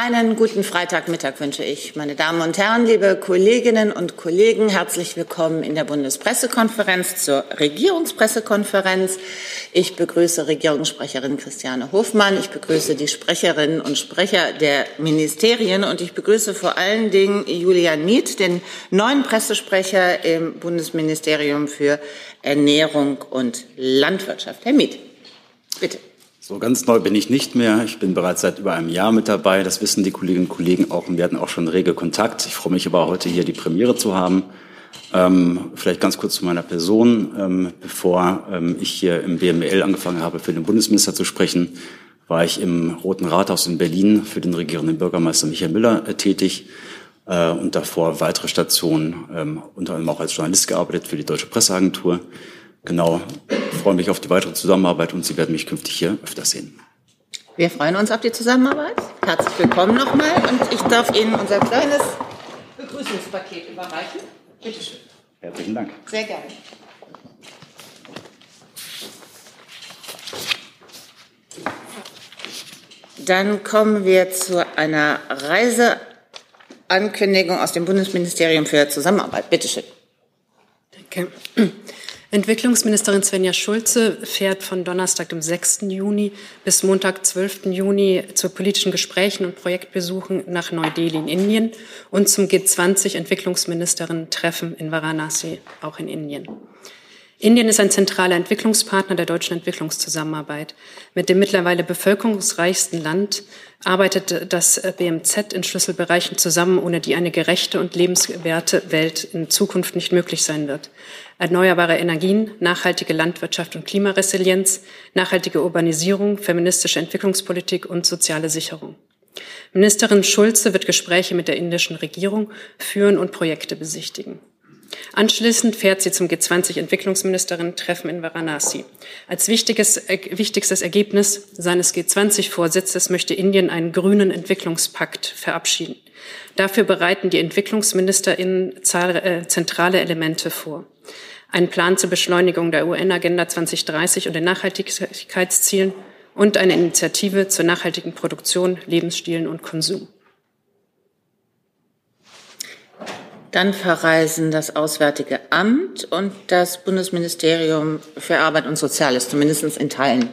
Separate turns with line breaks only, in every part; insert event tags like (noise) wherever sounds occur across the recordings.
Einen guten Freitagmittag wünsche ich, meine Damen und Herren, liebe Kolleginnen und Kollegen. Herzlich willkommen in der Bundespressekonferenz zur Regierungspressekonferenz. Ich begrüße Regierungssprecherin Christiane Hofmann. Ich begrüße die Sprecherinnen und Sprecher der Ministerien und ich begrüße vor allen Dingen Julian Miet, den neuen Pressesprecher im Bundesministerium für Ernährung und Landwirtschaft. Herr Miet, bitte.
So ganz neu bin ich nicht mehr. Ich bin bereits seit über einem Jahr mit dabei. Das wissen die Kolleginnen und Kollegen auch und wir hatten auch schon rege Kontakt. Ich freue mich aber heute hier die Premiere zu haben. Ähm, vielleicht ganz kurz zu meiner Person. Ähm, bevor ähm, ich hier im BML angefangen habe, für den Bundesminister zu sprechen, war ich im Roten Rathaus in Berlin für den regierenden Bürgermeister Michael Müller äh, tätig äh, und davor weitere Stationen, ähm, unter anderem auch als Journalist gearbeitet für die Deutsche Presseagentur. Genau, ich freue mich auf die weitere Zusammenarbeit und Sie werden mich künftig hier öfter sehen.
Wir freuen uns auf die Zusammenarbeit. Herzlich willkommen nochmal und ich darf Ihnen unser kleines Begrüßungspaket überreichen. Bitte schön.
Herzlichen Dank.
Sehr gerne. Dann kommen wir zu einer Reiseankündigung aus dem Bundesministerium für Zusammenarbeit. Bitte schön.
Danke. Entwicklungsministerin Svenja Schulze fährt von Donnerstag, dem 6. Juni bis Montag, 12. Juni zu politischen Gesprächen und Projektbesuchen nach Neu-Delhi in Indien und zum G20-Entwicklungsministerinnen-Treffen in Varanasi, auch in Indien. Indien ist ein zentraler Entwicklungspartner der deutschen Entwicklungszusammenarbeit. Mit dem mittlerweile bevölkerungsreichsten Land arbeitet das BMZ in Schlüsselbereichen zusammen, ohne die eine gerechte und lebenswerte Welt in Zukunft nicht möglich sein wird. Erneuerbare Energien, nachhaltige Landwirtschaft und Klimaresilienz, nachhaltige Urbanisierung, feministische Entwicklungspolitik und soziale Sicherung. Ministerin Schulze wird Gespräche mit der indischen Regierung führen und Projekte besichtigen. Anschließend fährt sie zum G20-Entwicklungsministerinnen-Treffen in Varanasi. Als wichtiges, äh, wichtigstes Ergebnis seines G20-Vorsitzes möchte Indien einen grünen Entwicklungspakt verabschieden. Dafür bereiten die Entwicklungsministerinnen äh, zentrale Elemente vor. Ein Plan zur Beschleunigung der UN-Agenda 2030 und den Nachhaltigkeitszielen und eine Initiative zur nachhaltigen Produktion, Lebensstilen und Konsum.
Dann verreisen das Auswärtige Amt und das Bundesministerium für Arbeit und Soziales, zumindest in Teilen.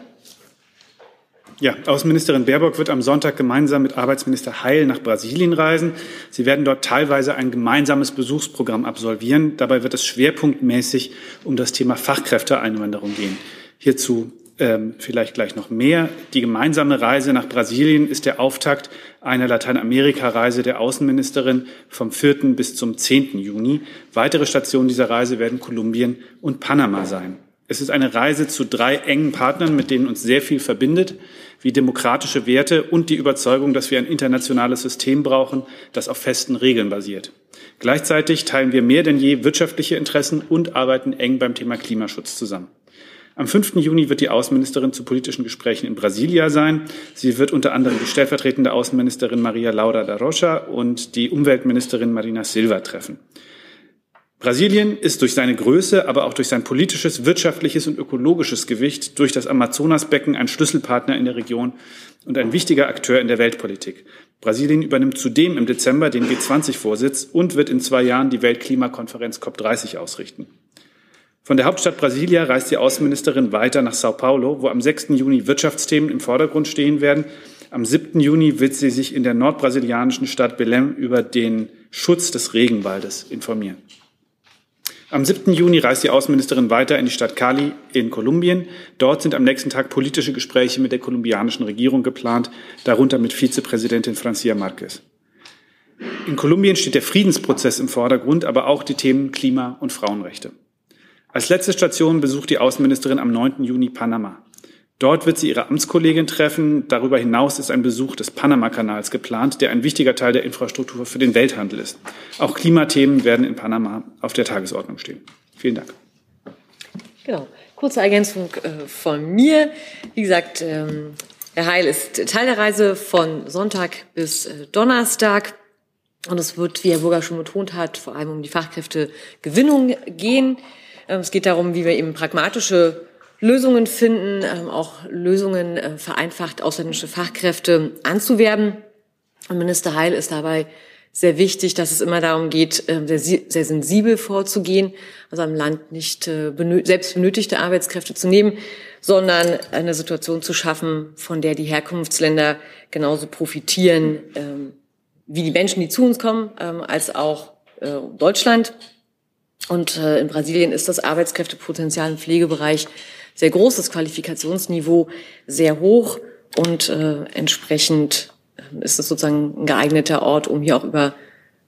Ja, Außenministerin Baerbock wird am Sonntag gemeinsam mit Arbeitsminister Heil nach Brasilien reisen. Sie werden dort teilweise ein gemeinsames Besuchsprogramm absolvieren. Dabei wird es schwerpunktmäßig um das Thema Fachkräfteeinwanderung gehen. Hierzu ähm, vielleicht gleich noch mehr. Die gemeinsame Reise nach Brasilien ist der Auftakt einer Lateinamerika-Reise der Außenministerin vom 4. bis zum 10. Juni. Weitere Stationen dieser Reise werden Kolumbien und Panama sein. Es ist eine Reise zu drei engen Partnern, mit denen uns sehr viel verbindet, wie demokratische Werte und die Überzeugung, dass wir ein internationales System brauchen, das auf festen Regeln basiert. Gleichzeitig teilen wir mehr denn je wirtschaftliche Interessen und arbeiten eng beim Thema Klimaschutz zusammen. Am 5. Juni wird die Außenministerin zu politischen Gesprächen in Brasilia sein. Sie wird unter anderem die stellvertretende Außenministerin Maria Laura da Rocha und die Umweltministerin Marina Silva treffen. Brasilien ist durch seine Größe, aber auch durch sein politisches, wirtschaftliches und ökologisches Gewicht durch das Amazonasbecken ein Schlüsselpartner in der Region und ein wichtiger Akteur in der Weltpolitik. Brasilien übernimmt zudem im Dezember den G20-Vorsitz und wird in zwei Jahren die Weltklimakonferenz COP30 ausrichten. Von der Hauptstadt Brasilia reist die Außenministerin weiter nach Sao Paulo, wo am 6. Juni Wirtschaftsthemen im Vordergrund stehen werden. Am 7. Juni wird sie sich in der nordbrasilianischen Stadt Belém über den Schutz des Regenwaldes informieren. Am 7. Juni reist die Außenministerin weiter in die Stadt Cali in Kolumbien. Dort sind am nächsten Tag politische Gespräche mit der kolumbianischen Regierung geplant, darunter mit Vizepräsidentin Francia Marquez. In Kolumbien steht der Friedensprozess im Vordergrund, aber auch die Themen Klima und Frauenrechte. Als letzte Station besucht die Außenministerin am 9. Juni Panama. Dort wird sie ihre Amtskollegin treffen. Darüber hinaus ist ein Besuch des Panama-Kanals geplant, der ein wichtiger Teil der Infrastruktur für den Welthandel ist. Auch Klimathemen werden in Panama auf der Tagesordnung stehen. Vielen Dank.
Genau. Kurze Ergänzung äh, von mir. Wie gesagt, ähm, Herr Heil ist Teil der Reise von Sonntag bis äh, Donnerstag. Und es wird, wie Herr Burger schon betont hat, vor allem um die Fachkräftegewinnung gehen. Ähm, es geht darum, wie wir eben pragmatische Lösungen finden, ähm, auch Lösungen äh, vereinfacht ausländische Fachkräfte anzuwerben. Und Minister Heil ist dabei sehr wichtig, dass es immer darum geht, ähm, sehr, sehr sensibel vorzugehen, also am Land nicht äh, selbst benötigte Arbeitskräfte zu nehmen, sondern eine Situation zu schaffen, von der die Herkunftsländer genauso profitieren wie die Menschen, die zu uns kommen, als auch äh, Deutschland. Und äh, in Brasilien ist das Arbeitskräftepotenzial im Pflegebereich sehr groß, das Qualifikationsniveau sehr hoch und entsprechend ist es sozusagen ein geeigneter Ort, um hier auch über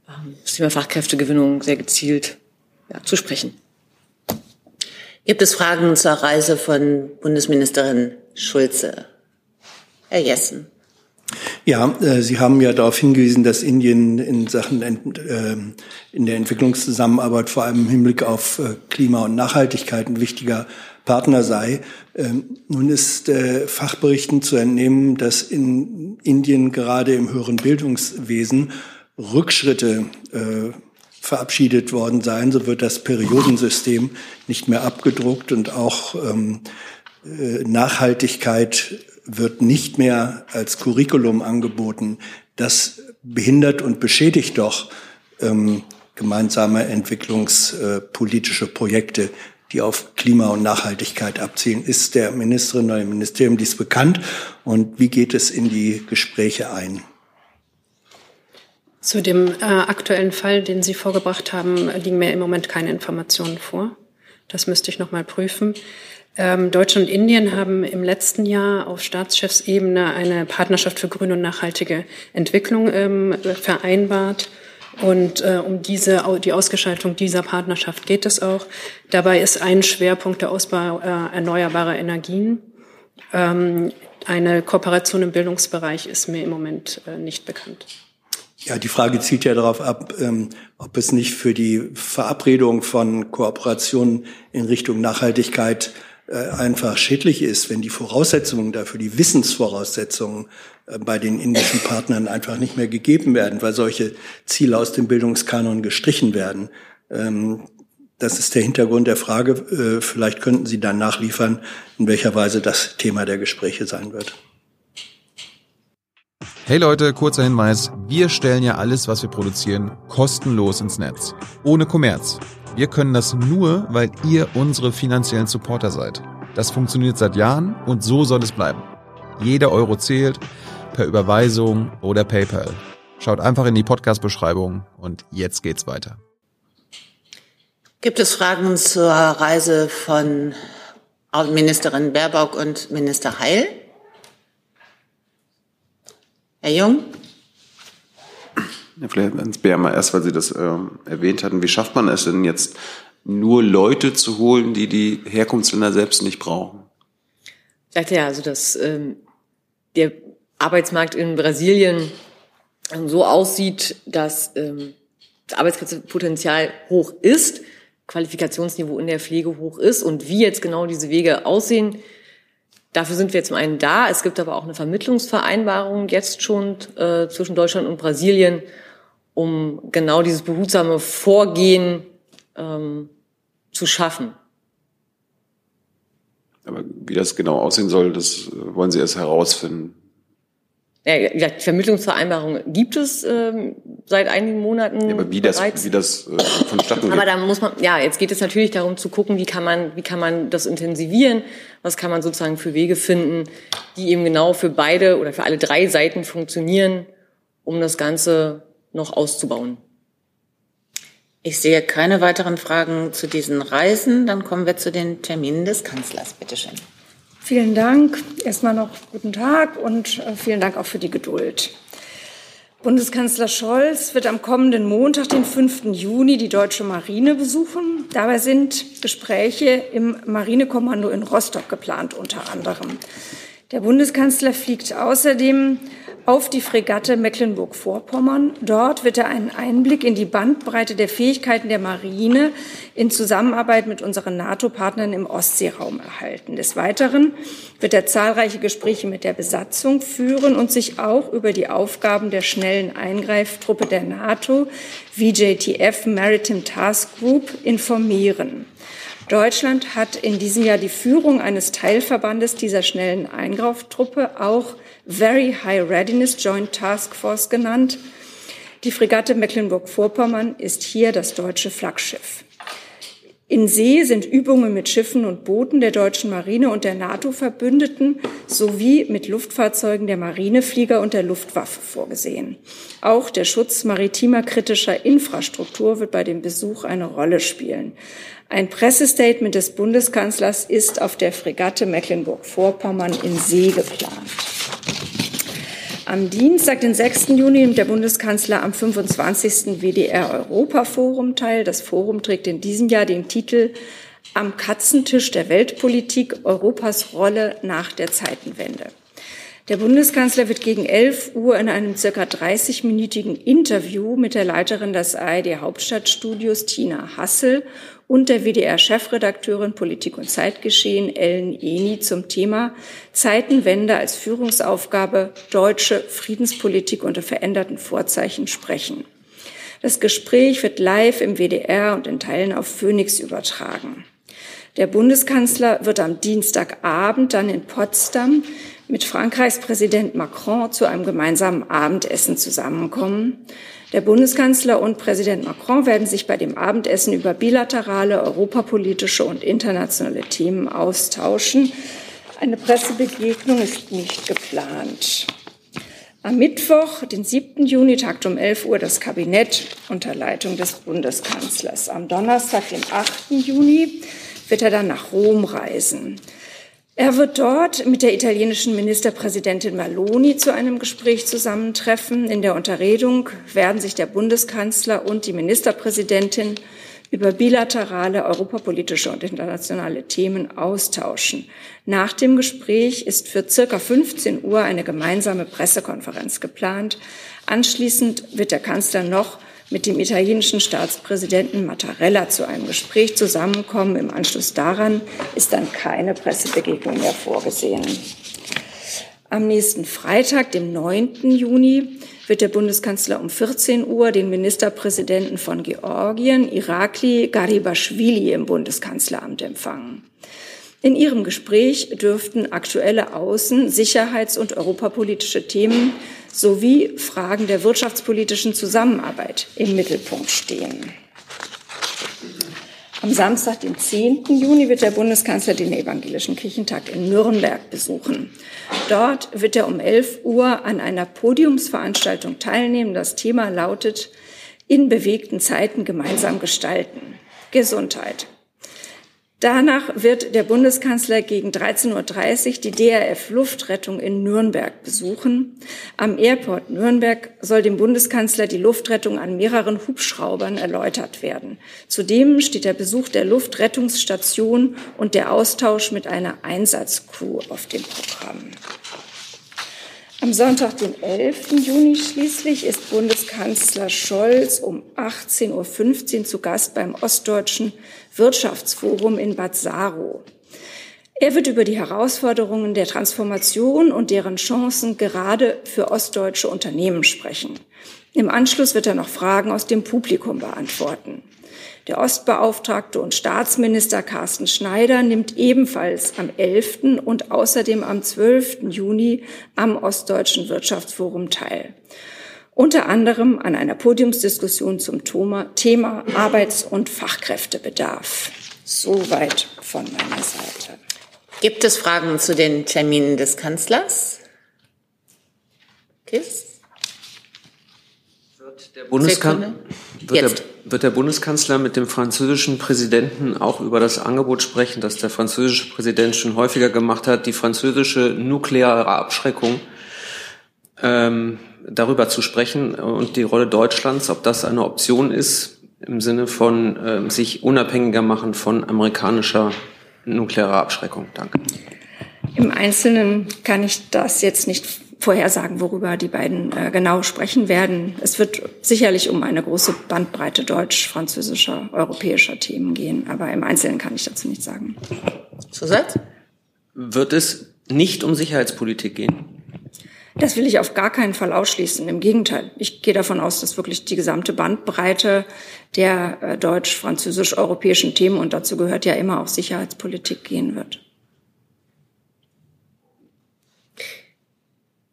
ähm, das Thema Fachkräftegewinnung sehr gezielt ja, zu sprechen.
Gibt es Fragen zur Reise von Bundesministerin Schulze? Herr Jessen.
Ja, äh, Sie haben ja darauf hingewiesen, dass Indien in Sachen äh, in der Entwicklungszusammenarbeit vor allem im Hinblick auf äh, Klima und Nachhaltigkeit ein wichtiger Partner sei. Ähm, nun ist äh, Fachberichten zu entnehmen, dass in Indien gerade im höheren Bildungswesen Rückschritte verabschiedet worden seien. So wird das Periodensystem nicht mehr abgedruckt und auch ähm, äh, Nachhaltigkeit wird nicht mehr als Curriculum angeboten. Das behindert und beschädigt doch ähm, gemeinsame entwicklungspolitische Projekte die auf Klima und Nachhaltigkeit abzielen. Ist der Ministerin oder dem Ministerium dies bekannt und wie geht es in die Gespräche ein?
Zu dem äh, aktuellen Fall, den Sie vorgebracht haben, liegen mir im Moment keine Informationen vor. Das müsste ich noch mal prüfen. Ähm, Deutschland und Indien haben im letzten Jahr auf Staatschefsebene eine Partnerschaft für grüne und nachhaltige Entwicklung ähm, vereinbart. Und äh, um diese, die Ausgestaltung dieser Partnerschaft geht es auch. Dabei ist ein Schwerpunkt der Ausbau äh, erneuerbarer Energien. Ähm, eine Kooperation im Bildungsbereich ist mir im Moment äh, nicht bekannt.
Ja, die Frage zielt ja darauf ab, ähm, ob es nicht für die Verabredung von Kooperationen in Richtung Nachhaltigkeit einfach schädlich ist, wenn die Voraussetzungen dafür, die Wissensvoraussetzungen äh, bei den indischen Partnern einfach nicht mehr gegeben werden, weil solche Ziele aus dem Bildungskanon gestrichen werden. Ähm, das ist der Hintergrund der Frage. Äh, vielleicht könnten Sie dann nachliefern, in welcher Weise das Thema der Gespräche sein wird.
Hey Leute, kurzer Hinweis. Wir stellen ja alles, was wir produzieren, kostenlos ins Netz. Ohne Kommerz. Wir können das nur, weil ihr unsere finanziellen Supporter seid. Das funktioniert seit Jahren und so soll es bleiben. Jeder Euro zählt, per Überweisung oder PayPal. Schaut einfach in die Podcast-Beschreibung und jetzt geht's weiter.
Gibt es Fragen zur Reise von Ministerin Baerbock und Minister Heil? Herr Jung?
Ja, vielleicht ins Bär erst, weil Sie das äh, erwähnt hatten. Wie schafft man es denn jetzt, nur Leute zu holen, die die Herkunftsländer selbst nicht brauchen?
Ich sagte ja, also dass ähm, der Arbeitsmarkt in Brasilien ähm, so aussieht, dass ähm, das Arbeitskräftepotenzial hoch ist, Qualifikationsniveau in der Pflege hoch ist und wie jetzt genau diese Wege aussehen, Dafür sind wir zum einen da. Es gibt aber auch eine Vermittlungsvereinbarung jetzt schon äh, zwischen Deutschland und Brasilien, um genau dieses behutsame Vorgehen ähm, zu schaffen.
Aber wie das genau aussehen soll, das äh, wollen Sie erst herausfinden.
Ja, die Vermittlungsvereinbarung gibt es ähm, seit einigen Monaten. Ja,
aber wie das, wie das äh, vonstatten geht.
Aber da muss man, ja, jetzt geht es natürlich darum zu gucken, wie kann man, wie kann man das intensivieren, was kann man sozusagen für Wege finden, die eben genau für beide oder für alle drei Seiten funktionieren, um das Ganze noch auszubauen.
Ich sehe keine weiteren Fragen zu diesen Reisen. Dann kommen wir zu den Terminen des Kanzlers. Bitte schön.
Vielen Dank. Erstmal noch guten Tag und äh, vielen Dank auch für die Geduld. Bundeskanzler Scholz wird am kommenden Montag, den 5. Juni, die deutsche Marine besuchen. Dabei sind Gespräche im Marinekommando in Rostock geplant, unter anderem. Der Bundeskanzler fliegt außerdem auf die Fregatte Mecklenburg-Vorpommern. Dort wird er einen Einblick in die Bandbreite der Fähigkeiten der Marine in Zusammenarbeit mit unseren NATO-Partnern im Ostseeraum erhalten. Des Weiteren wird er zahlreiche Gespräche mit der Besatzung führen und sich auch über die Aufgaben der schnellen Eingreiftruppe der NATO, VJTF Maritime Task Group, informieren. Deutschland hat in diesem Jahr die Führung eines Teilverbandes dieser schnellen Eingreiftruppe auch Very High Readiness Joint Task Force genannt. Die Fregatte Mecklenburg-Vorpommern ist hier das deutsche Flaggschiff. In See sind Übungen mit Schiffen und Booten der deutschen Marine und der NATO-Verbündeten sowie mit Luftfahrzeugen der Marineflieger und der Luftwaffe vorgesehen. Auch der Schutz maritimer kritischer Infrastruktur wird bei dem Besuch eine Rolle spielen. Ein Pressestatement des Bundeskanzlers ist auf der Fregatte Mecklenburg-Vorpommern in See geplant. Am Dienstag, den 6. Juni, nimmt der Bundeskanzler am 25. WDR-Europa-Forum teil. Das Forum trägt in diesem Jahr den Titel Am Katzentisch der Weltpolitik Europas Rolle nach der Zeitenwende. Der Bundeskanzler wird gegen 11 Uhr in einem circa 30-minütigen Interview mit der Leiterin des ARD Hauptstadtstudios Tina Hassel und der WDR-Chefredakteurin Politik und Zeitgeschehen Ellen Eni zum Thema Zeitenwende als Führungsaufgabe deutsche Friedenspolitik unter veränderten Vorzeichen sprechen. Das Gespräch wird live im WDR und in Teilen auf Phoenix übertragen. Der Bundeskanzler wird am Dienstagabend dann in Potsdam mit Frankreichs Präsident Macron zu einem gemeinsamen Abendessen zusammenkommen. Der Bundeskanzler und Präsident Macron werden sich bei dem Abendessen über bilaterale, europapolitische und internationale Themen austauschen. Eine Pressebegegnung ist nicht geplant. Am Mittwoch, den 7. Juni, tagt um 11 Uhr das Kabinett unter Leitung des Bundeskanzlers. Am Donnerstag, den 8. Juni, wird er dann nach Rom reisen. Er wird dort mit der italienischen Ministerpräsidentin Maloni zu einem Gespräch zusammentreffen. In der Unterredung werden sich der Bundeskanzler und die Ministerpräsidentin über bilaterale europapolitische und internationale Themen austauschen. Nach dem Gespräch ist für circa 15 Uhr eine gemeinsame Pressekonferenz geplant. Anschließend wird der Kanzler noch mit dem italienischen Staatspräsidenten Mattarella zu einem Gespräch zusammenkommen. Im Anschluss daran ist dann keine Pressebegegnung mehr vorgesehen. Am nächsten Freitag, dem 9. Juni, wird der Bundeskanzler um 14 Uhr den Ministerpräsidenten von Georgien, Irakli Garibashvili, im Bundeskanzleramt empfangen. In ihrem Gespräch dürften aktuelle außen-, sicherheits- und europapolitische Themen sowie Fragen der wirtschaftspolitischen Zusammenarbeit im Mittelpunkt stehen. Am Samstag, den 10. Juni, wird der Bundeskanzler den Evangelischen Kirchentag in Nürnberg besuchen. Dort wird er um 11 Uhr an einer Podiumsveranstaltung teilnehmen. Das Thema lautet In bewegten Zeiten gemeinsam gestalten. Gesundheit. Danach wird der Bundeskanzler gegen 13.30 Uhr die DRF Luftrettung in Nürnberg besuchen. Am Airport Nürnberg soll dem Bundeskanzler die Luftrettung an mehreren Hubschraubern erläutert werden. Zudem steht der Besuch der Luftrettungsstation und der Austausch mit einer Einsatzcrew auf dem Programm. Am Sonntag, den 11. Juni schließlich, ist Bundeskanzler Scholz um 18.15 Uhr zu Gast beim Ostdeutschen Wirtschaftsforum in Bad Saro. Er wird über die Herausforderungen der Transformation und deren Chancen gerade für ostdeutsche Unternehmen sprechen. Im Anschluss wird er noch Fragen aus dem Publikum beantworten. Der Ostbeauftragte und Staatsminister Carsten Schneider nimmt ebenfalls am 11. und außerdem am 12. Juni am Ostdeutschen Wirtschaftsforum teil. Unter anderem an einer Podiumsdiskussion zum Thema Arbeits- und Fachkräftebedarf. Soweit von meiner Seite.
Gibt es Fragen zu den Terminen des Kanzlers? Kiss?
Wird der, Bundeskan wird, der, Bundeskanzler mit dem französischen Präsidenten auch über das Angebot sprechen, das der französische Präsident schon häufiger gemacht hat, die französische nukleare Abschreckung ähm, darüber zu sprechen und die Rolle Deutschlands, ob das eine Option ist im Sinne von äh, sich unabhängiger machen von amerikanischer nuklearer Abschreckung. Danke.
Im Einzelnen kann ich das jetzt nicht vorhersagen, worüber die beiden äh, genau sprechen werden. Es wird sicherlich um eine große Bandbreite deutsch-französischer, europäischer Themen gehen, aber im Einzelnen kann ich dazu nichts sagen.
Zusatz?
Wird es nicht um Sicherheitspolitik gehen?
Das will ich auf gar keinen Fall ausschließen. Im Gegenteil. Ich gehe davon aus, dass wirklich die gesamte Bandbreite der äh, deutsch-französisch-europäischen Themen, und dazu gehört ja immer auch Sicherheitspolitik, gehen wird.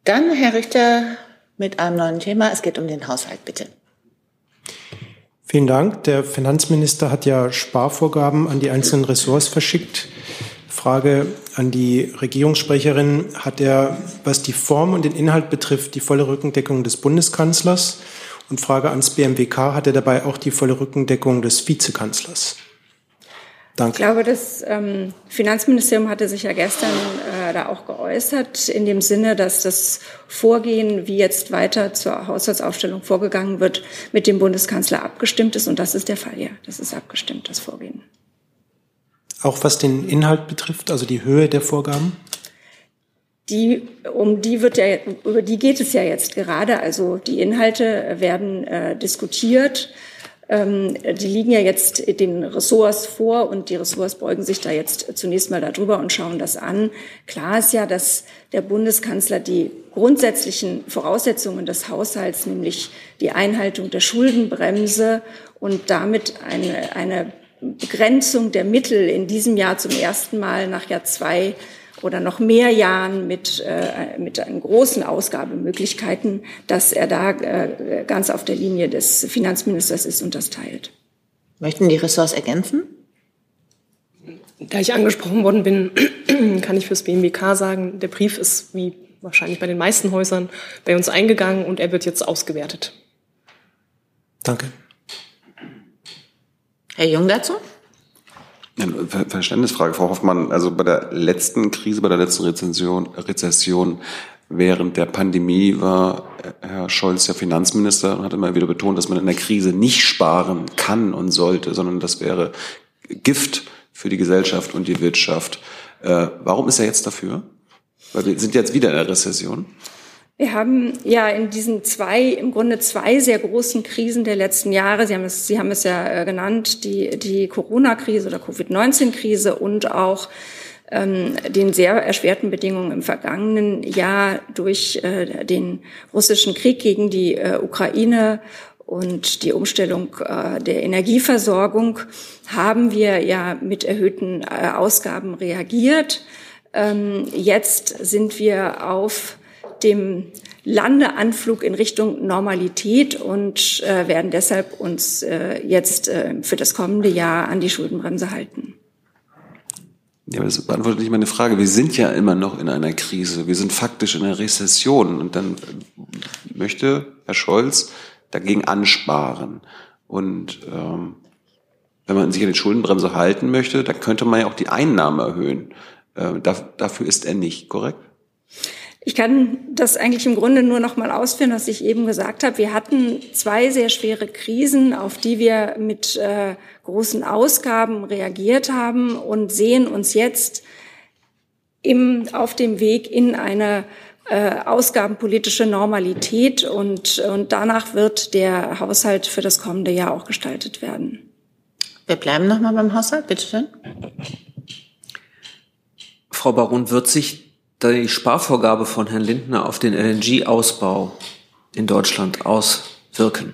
Dann Herr Richter mit einem neuen Thema. Es geht um den Haushalt, bitte.
Vielen Dank. Der Finanzminister hat ja Sparvorgaben an die einzelnen Ressorts verschickt. Frage an die Regierungssprecherin. Hat er, was die Form und den Inhalt betrifft, die volle Rückendeckung des Bundeskanzlers? Und Frage ans BMWK, hat er dabei auch die volle Rückendeckung des Vizekanzlers?
Danke. Ich glaube, das ähm, Finanzministerium hatte sich ja gestern äh, da auch geäußert, in dem Sinne, dass das Vorgehen, wie jetzt weiter zur Haushaltsaufstellung vorgegangen wird, mit dem Bundeskanzler abgestimmt ist. Und das ist der Fall, ja. Das ist abgestimmt, das Vorgehen.
Auch was den Inhalt betrifft, also die Höhe der Vorgaben?
Die, um die wird ja, über die geht es ja jetzt gerade. Also die Inhalte werden äh, diskutiert. Ähm, die liegen ja jetzt den Ressorts vor und die Ressorts beugen sich da jetzt zunächst mal darüber und schauen das an. Klar ist ja, dass der Bundeskanzler die grundsätzlichen Voraussetzungen des Haushalts, nämlich die Einhaltung der Schuldenbremse und damit eine, eine Begrenzung der Mittel in diesem Jahr zum ersten Mal nach Jahr zwei oder noch mehr Jahren mit, äh, mit einen großen Ausgabemöglichkeiten, dass er da äh, ganz auf der Linie des Finanzministers ist und das teilt.
Möchten die Ressorts ergänzen?
Da ich angesprochen worden bin, (clears throat) kann ich fürs BMWK sagen, der Brief ist wie wahrscheinlich bei den meisten Häusern bei uns eingegangen und er wird jetzt ausgewertet.
Danke.
Herr Jung dazu?
Verständnisfrage, Frau Hoffmann. Also bei der letzten Krise, bei der letzten Rezession, Rezession während der Pandemie war Herr Scholz ja Finanzminister und hat immer wieder betont, dass man in der Krise nicht sparen kann und sollte, sondern das wäre Gift für die Gesellschaft und die Wirtschaft. Äh, warum ist er jetzt dafür? Weil wir sind jetzt wieder in der Rezession.
Wir haben ja in diesen zwei, im Grunde zwei sehr großen Krisen der letzten Jahre, Sie haben es, Sie haben es ja äh, genannt, die, die Corona-Krise oder Covid-19-Krise und auch ähm, den sehr erschwerten Bedingungen im vergangenen Jahr durch äh, den russischen Krieg gegen die äh, Ukraine und die Umstellung äh, der Energieversorgung haben wir ja mit erhöhten äh, Ausgaben reagiert. Ähm, jetzt sind wir auf dem Landeanflug in Richtung Normalität und äh, werden deshalb uns äh, jetzt äh, für das kommende Jahr an die Schuldenbremse halten.
Ja, aber das beantwortet nicht meine Frage. Wir sind ja immer noch in einer Krise. Wir sind faktisch in einer Rezession. Und dann möchte Herr Scholz dagegen ansparen. Und ähm, wenn man sich an die Schuldenbremse halten möchte, dann könnte man ja auch die Einnahmen erhöhen. Äh, dafür ist er nicht, korrekt?
Ich kann das eigentlich im Grunde nur noch mal ausführen, was ich eben gesagt habe. Wir hatten zwei sehr schwere Krisen, auf die wir mit äh, großen Ausgaben reagiert haben und sehen uns jetzt im, auf dem Weg in eine äh, ausgabenpolitische Normalität und, und danach wird der Haushalt für das kommende Jahr auch gestaltet werden.
Wir bleiben noch mal beim Haushalt, bitte schön.
Frau Baron, wird sich die Sparvorgabe von Herrn Lindner auf den LNG-Ausbau in Deutschland auswirken?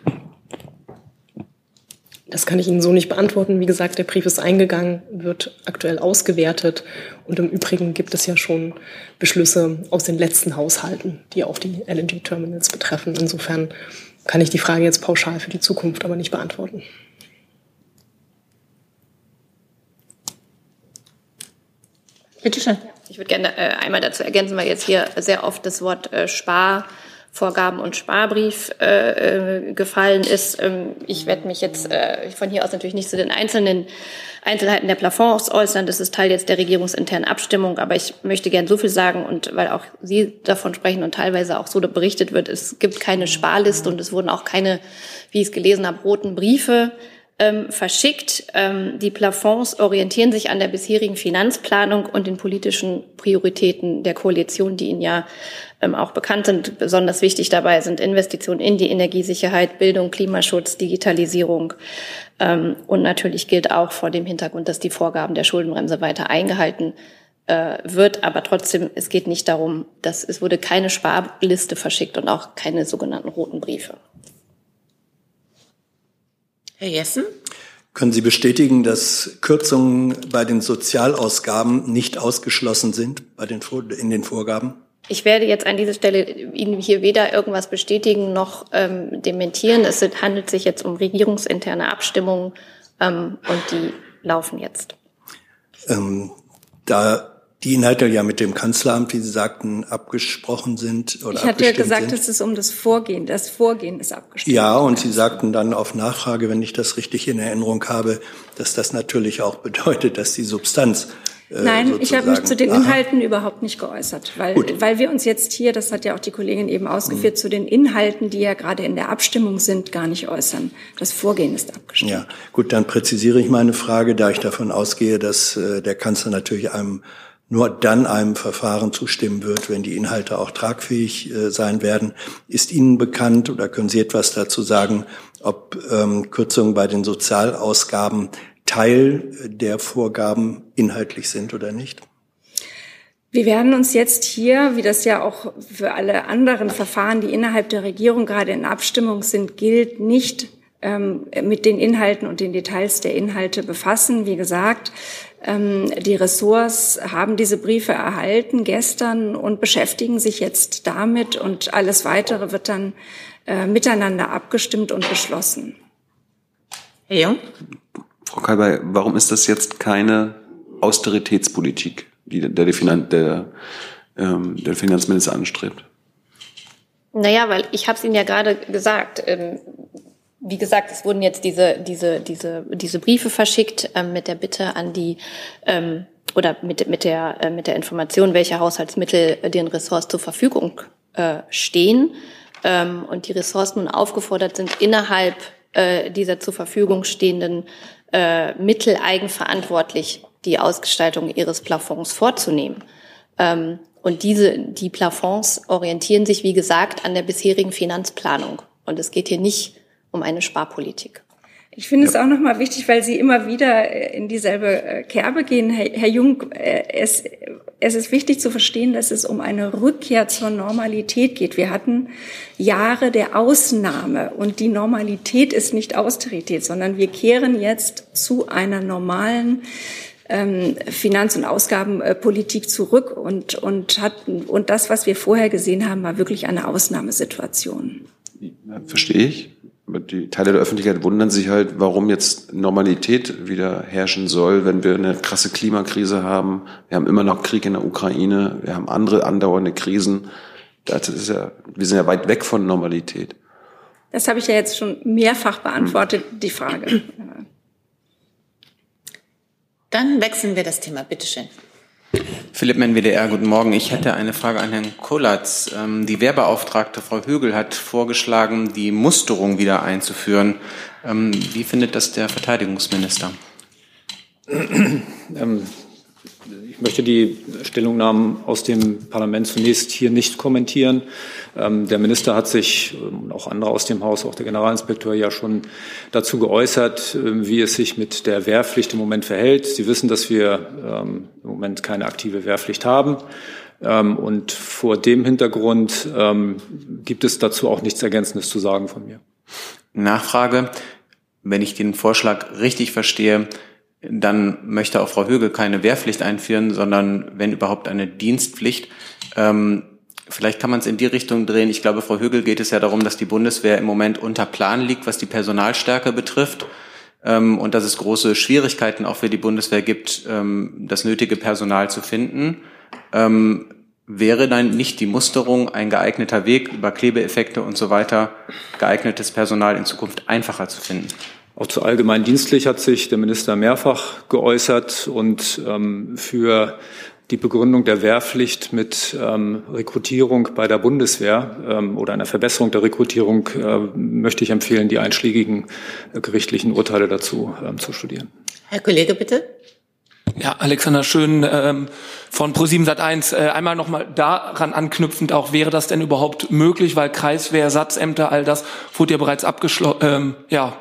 Das kann ich Ihnen so nicht beantworten. Wie gesagt, der Brief ist eingegangen, wird aktuell ausgewertet. Und im Übrigen gibt es ja schon Beschlüsse aus den letzten Haushalten, die auch die LNG-Terminals betreffen. Insofern kann ich die Frage jetzt pauschal für die Zukunft aber nicht beantworten.
Bitte schön.
Ich würde gerne äh, einmal dazu ergänzen, weil jetzt hier sehr oft das Wort äh, Sparvorgaben und Sparbrief äh, äh, gefallen ist. Ähm, ich werde mich jetzt äh, von hier aus natürlich nicht zu den einzelnen Einzelheiten der Plafonds äußern. Das ist Teil jetzt der regierungsinternen Abstimmung. Aber ich möchte gern so viel sagen und weil auch Sie davon sprechen und teilweise auch so berichtet wird, es gibt keine Sparliste und es wurden auch keine, wie ich es gelesen habe, roten Briefe ähm, verschickt. Ähm, die Plafonds orientieren sich an der bisherigen Finanzplanung und den politischen Prioritäten der Koalition, die Ihnen ja ähm, auch bekannt sind. Besonders wichtig dabei sind Investitionen in die Energiesicherheit, Bildung, Klimaschutz, Digitalisierung. Ähm, und natürlich gilt auch vor dem Hintergrund, dass die Vorgaben der Schuldenbremse weiter eingehalten äh, wird. Aber trotzdem, es geht nicht darum, dass es wurde keine Sparliste verschickt und auch keine sogenannten roten Briefe.
Herr Jessen?
Können Sie bestätigen, dass Kürzungen bei den Sozialausgaben nicht ausgeschlossen sind bei den, in den Vorgaben?
ich werde jetzt an dieser Stelle Ihnen hier weder irgendwas bestätigen noch ähm, dementieren. Es handelt sich jetzt um regierungsinterne Abstimmungen ähm, und die laufen jetzt.
Ähm, da die Inhalte ja mit dem Kanzleramt, wie Sie sagten, abgesprochen sind oder
Ich hatte ja gesagt,
sind.
es ist um das Vorgehen. Das Vorgehen ist abgestimmt.
Ja, und Sie sagten dann auf Nachfrage, wenn ich das richtig in Erinnerung habe, dass das natürlich auch bedeutet, dass die Substanz
äh, Nein, ich habe mich zu den Inhalten Aha. überhaupt nicht geäußert, weil, weil wir uns jetzt hier, das hat ja auch die Kollegin eben ausgeführt, mhm. zu den Inhalten, die ja gerade in der Abstimmung sind, gar nicht äußern. Das Vorgehen ist abgestimmt.
Ja, gut, dann präzisiere ich meine Frage, da ich davon ausgehe, dass äh, der Kanzler natürlich einem nur dann einem Verfahren zustimmen wird, wenn die Inhalte auch tragfähig äh, sein werden. Ist Ihnen bekannt oder können Sie etwas dazu sagen, ob ähm, Kürzungen bei den Sozialausgaben Teil der Vorgaben inhaltlich sind oder nicht?
Wir werden uns jetzt hier, wie das ja auch für alle anderen Verfahren, die innerhalb der Regierung gerade in Abstimmung sind, gilt, nicht ähm, mit den Inhalten und den Details der Inhalte befassen. Wie gesagt, die Ressorts haben diese Briefe erhalten gestern und beschäftigen sich jetzt damit und alles weitere wird dann äh, miteinander abgestimmt und beschlossen.
Herr Jung?
Frau Kalbey, warum ist das jetzt keine Austeritätspolitik, die der, der, der, ähm, der Finanzminister anstrebt?
Naja, weil ich habe es Ihnen ja gerade gesagt. Ähm, wie gesagt, es wurden jetzt diese, diese, diese, diese Briefe verschickt ähm, mit der Bitte an die ähm, oder mit, mit, der, äh, mit der Information, welche Haushaltsmittel den Ressorts zur Verfügung äh, stehen. Ähm, und die Ressorts nun aufgefordert sind, innerhalb äh, dieser zur Verfügung stehenden äh, Mittel eigenverantwortlich die Ausgestaltung ihres Plafonds vorzunehmen. Ähm, und diese, die Plafonds orientieren sich, wie gesagt, an der bisherigen Finanzplanung. Und es geht hier nicht um eine Sparpolitik.
Ich finde es auch nochmal wichtig, weil Sie immer wieder äh, in dieselbe äh, Kerbe gehen, Herr, Herr Jung. Äh, es, es ist wichtig zu verstehen, dass es um eine Rückkehr zur Normalität geht. Wir hatten Jahre der Ausnahme und die Normalität ist nicht Austerität, sondern wir kehren jetzt zu einer normalen ähm, Finanz- und Ausgabenpolitik zurück und, und, hatten, und das, was wir vorher gesehen haben, war wirklich eine Ausnahmesituation.
Verstehe ich. Die Teile der Öffentlichkeit wundern sich halt, warum jetzt Normalität wieder herrschen soll, wenn wir eine krasse Klimakrise haben. Wir haben immer noch Krieg in der Ukraine. Wir haben andere andauernde Krisen. Das ist ja, wir sind ja weit weg von Normalität.
Das habe ich ja jetzt schon mehrfach beantwortet, die Frage.
Dann wechseln wir das Thema. Bitte schön.
Philipp Menn, WDR, guten Morgen. Ich hätte eine Frage an Herrn Kollatz. Ähm, die Wehrbeauftragte Frau Högel hat vorgeschlagen, die Musterung wieder einzuführen. Ähm, wie findet das der Verteidigungsminister?
Ähm, ich möchte die Stellungnahmen aus dem Parlament zunächst hier nicht kommentieren. Ähm, der Minister hat sich und ähm, auch andere aus dem Haus, auch der Generalinspekteur ja schon dazu geäußert, äh, wie es sich mit der Wehrpflicht im Moment verhält. Sie wissen, dass wir ähm, im Moment keine aktive Wehrpflicht haben. Und vor dem Hintergrund gibt es dazu auch nichts Ergänzendes zu sagen von mir.
Nachfrage. Wenn ich den Vorschlag richtig verstehe, dann möchte auch Frau Högel keine Wehrpflicht einführen, sondern wenn überhaupt eine Dienstpflicht. Ähm, vielleicht kann man es in die Richtung drehen. Ich glaube, Frau Högel geht es ja darum, dass die Bundeswehr im Moment unter Plan liegt, was die Personalstärke betrifft. Ähm, und dass es große Schwierigkeiten auch für die Bundeswehr gibt, ähm, das nötige Personal zu finden. Ähm, wäre dann nicht die Musterung ein geeigneter Weg, über Klebeeffekte und so weiter, geeignetes Personal in Zukunft einfacher zu finden?
Auch zu allgemein dienstlich hat sich der Minister mehrfach geäußert und ähm, für die Begründung der Wehrpflicht mit ähm, Rekrutierung bei der Bundeswehr ähm, oder einer Verbesserung der Rekrutierung äh, möchte ich empfehlen, die einschlägigen äh, gerichtlichen Urteile dazu ähm, zu studieren.
Herr Kollege, bitte.
Ja, Alexander Schön ähm, von Pro7 Sat1. Äh, einmal nochmal daran anknüpfend auch, wäre das denn überhaupt möglich, weil Kreiswehr, Satzämter, all das wurde ja bereits abgeschlossen, ähm, ja,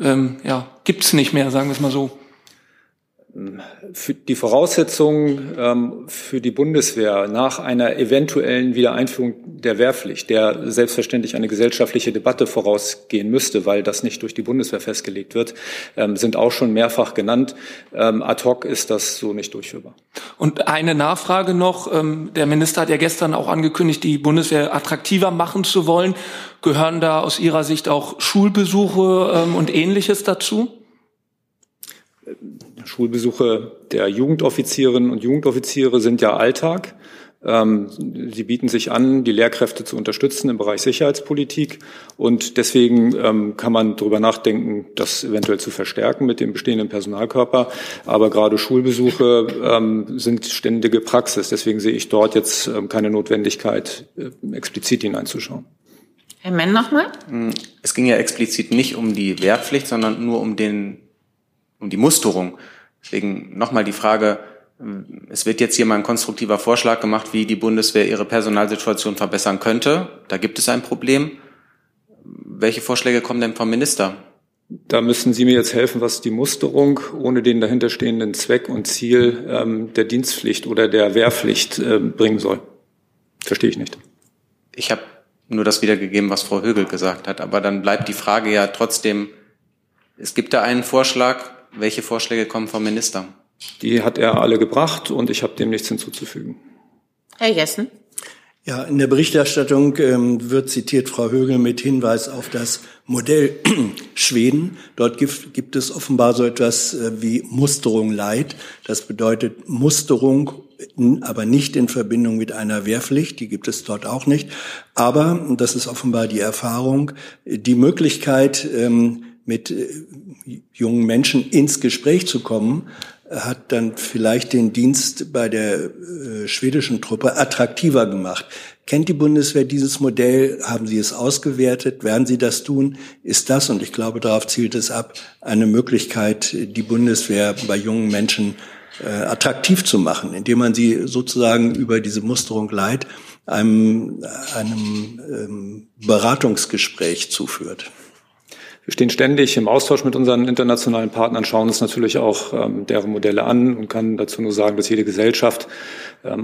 ähm, ja, gibt's nicht mehr, sagen wir es mal so.
die Voraussetzungen ähm, für die Bundeswehr nach einer eventuellen Wiedereinführung der Wehrpflicht, der selbstverständlich eine gesellschaftliche Debatte vorausgehen müsste, weil das nicht durch die Bundeswehr festgelegt wird, ähm, sind auch schon mehrfach genannt. Ähm, ad hoc ist das so nicht durchführbar.
Und eine Nachfrage noch. Der Minister hat ja gestern auch angekündigt, die Bundeswehr attraktiver machen zu wollen. Gehören da aus Ihrer Sicht auch Schulbesuche und Ähnliches dazu?
Schulbesuche der Jugendoffizierinnen und Jugendoffiziere sind ja Alltag. Ähm, sie bieten sich an, die Lehrkräfte zu unterstützen im Bereich Sicherheitspolitik. Und deswegen ähm, kann man darüber nachdenken, das eventuell zu verstärken mit dem bestehenden Personalkörper. Aber gerade Schulbesuche ähm, sind ständige Praxis. Deswegen sehe ich dort jetzt keine Notwendigkeit, äh, explizit hineinzuschauen.
Herr Menn nochmal.
Hm, es ging ja explizit nicht um die Wehrpflicht, sondern nur um den um die Musterung. Deswegen nochmal die Frage, es wird jetzt hier mal ein konstruktiver Vorschlag gemacht, wie die Bundeswehr ihre Personalsituation verbessern könnte. Da gibt es ein Problem. Welche Vorschläge kommen denn vom Minister?
Da müssen Sie mir jetzt helfen, was die Musterung ohne den dahinterstehenden Zweck und Ziel ähm, der Dienstpflicht oder der Wehrpflicht äh, bringen soll. Verstehe ich nicht.
Ich habe nur das wiedergegeben, was Frau Högel gesagt hat. Aber dann bleibt die Frage ja trotzdem, es gibt da einen Vorschlag, welche Vorschläge kommen vom Minister?
Die hat er alle gebracht und ich habe dem nichts hinzuzufügen.
Herr Jessen.
Ja, in der Berichterstattung ähm, wird zitiert Frau Högel mit Hinweis auf das Modell (clears throat) Schweden. Dort gibt, gibt es offenbar so etwas äh, wie Musterung Leid. Das bedeutet Musterung, aber nicht in Verbindung mit einer Wehrpflicht. Die gibt es dort auch nicht. Aber, das ist offenbar die Erfahrung, die Möglichkeit, ähm, mit äh, jungen Menschen ins Gespräch zu kommen, hat dann vielleicht den Dienst bei der äh, schwedischen Truppe attraktiver gemacht. Kennt die Bundeswehr dieses Modell? Haben Sie es ausgewertet? Werden Sie das tun? Ist das, und ich glaube, darauf zielt es ab, eine Möglichkeit, die Bundeswehr bei jungen Menschen äh, attraktiv zu machen, indem man sie sozusagen über diese Musterung Leid einem, einem ähm, Beratungsgespräch zuführt?
Wir stehen ständig im Austausch mit unseren internationalen Partnern, schauen uns natürlich auch ähm, deren Modelle an und kann dazu nur sagen, dass jede Gesellschaft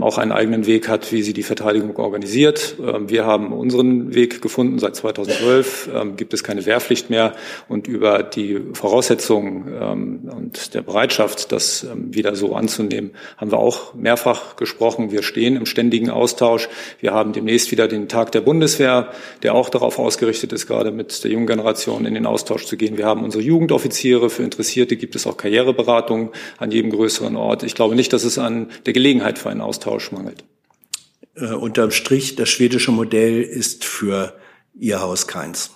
auch einen eigenen Weg hat, wie sie die Verteidigung organisiert. Ähm, wir haben unseren Weg gefunden. Seit 2012 ähm, gibt es keine Wehrpflicht mehr und über die Voraussetzungen ähm, und der Bereitschaft, das ähm, wieder so anzunehmen, haben wir auch mehrfach gesprochen. Wir stehen im ständigen Austausch. Wir haben demnächst wieder den Tag der Bundeswehr, der auch darauf ausgerichtet ist, gerade mit der jungen Generation in den Austausch zu gehen. Wir haben unsere Jugendoffiziere. Für Interessierte gibt es auch Karriereberatungen an jedem größeren Ort. Ich glaube nicht, dass es an der Gelegenheit für einen Austausch mangelt.
Äh, unterm Strich, das schwedische Modell ist für Ihr Haus keins.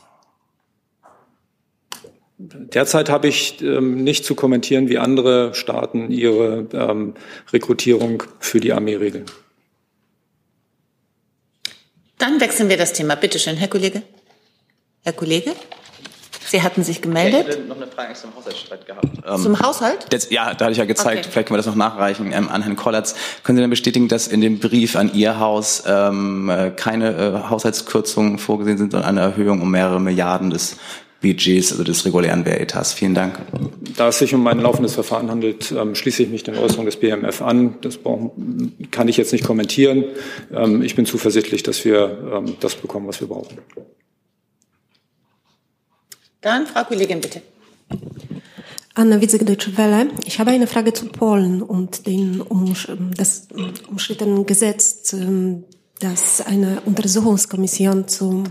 Derzeit habe ich ähm, nicht zu kommentieren, wie andere Staaten ihre ähm, Rekrutierung für die Armee regeln.
Dann wechseln wir das Thema. Bitte schön, Herr Kollege. Herr Kollege? Sie hatten sich gemeldet.
ich hätte noch eine Frage zum Haushaltsstreit gehabt.
Ähm, zum Haushalt?
Das, ja, da hatte ich ja gezeigt, okay. vielleicht können wir das noch nachreichen ähm, an Herrn Kollatz. Können Sie denn bestätigen, dass in dem Brief an Ihr Haus ähm, äh, keine äh, Haushaltskürzungen vorgesehen sind, sondern eine Erhöhung um mehrere Milliarden des Budgets, also des regulären Wehretats. Vielen Dank.
Da es sich um ein laufendes Verfahren handelt, ähm, schließe ich mich den Äußerungen des BMF an. Das kann ich jetzt nicht kommentieren. Ähm, ich bin zuversichtlich, dass wir ähm, das bekommen, was wir brauchen.
Dann Frau Kollegin, bitte.
Anna Witzek, Deutsche Welle. Ich habe eine Frage zu Polen und den umsch das umstrittenen Gesetz, ähm, das eine Untersuchungskommission zur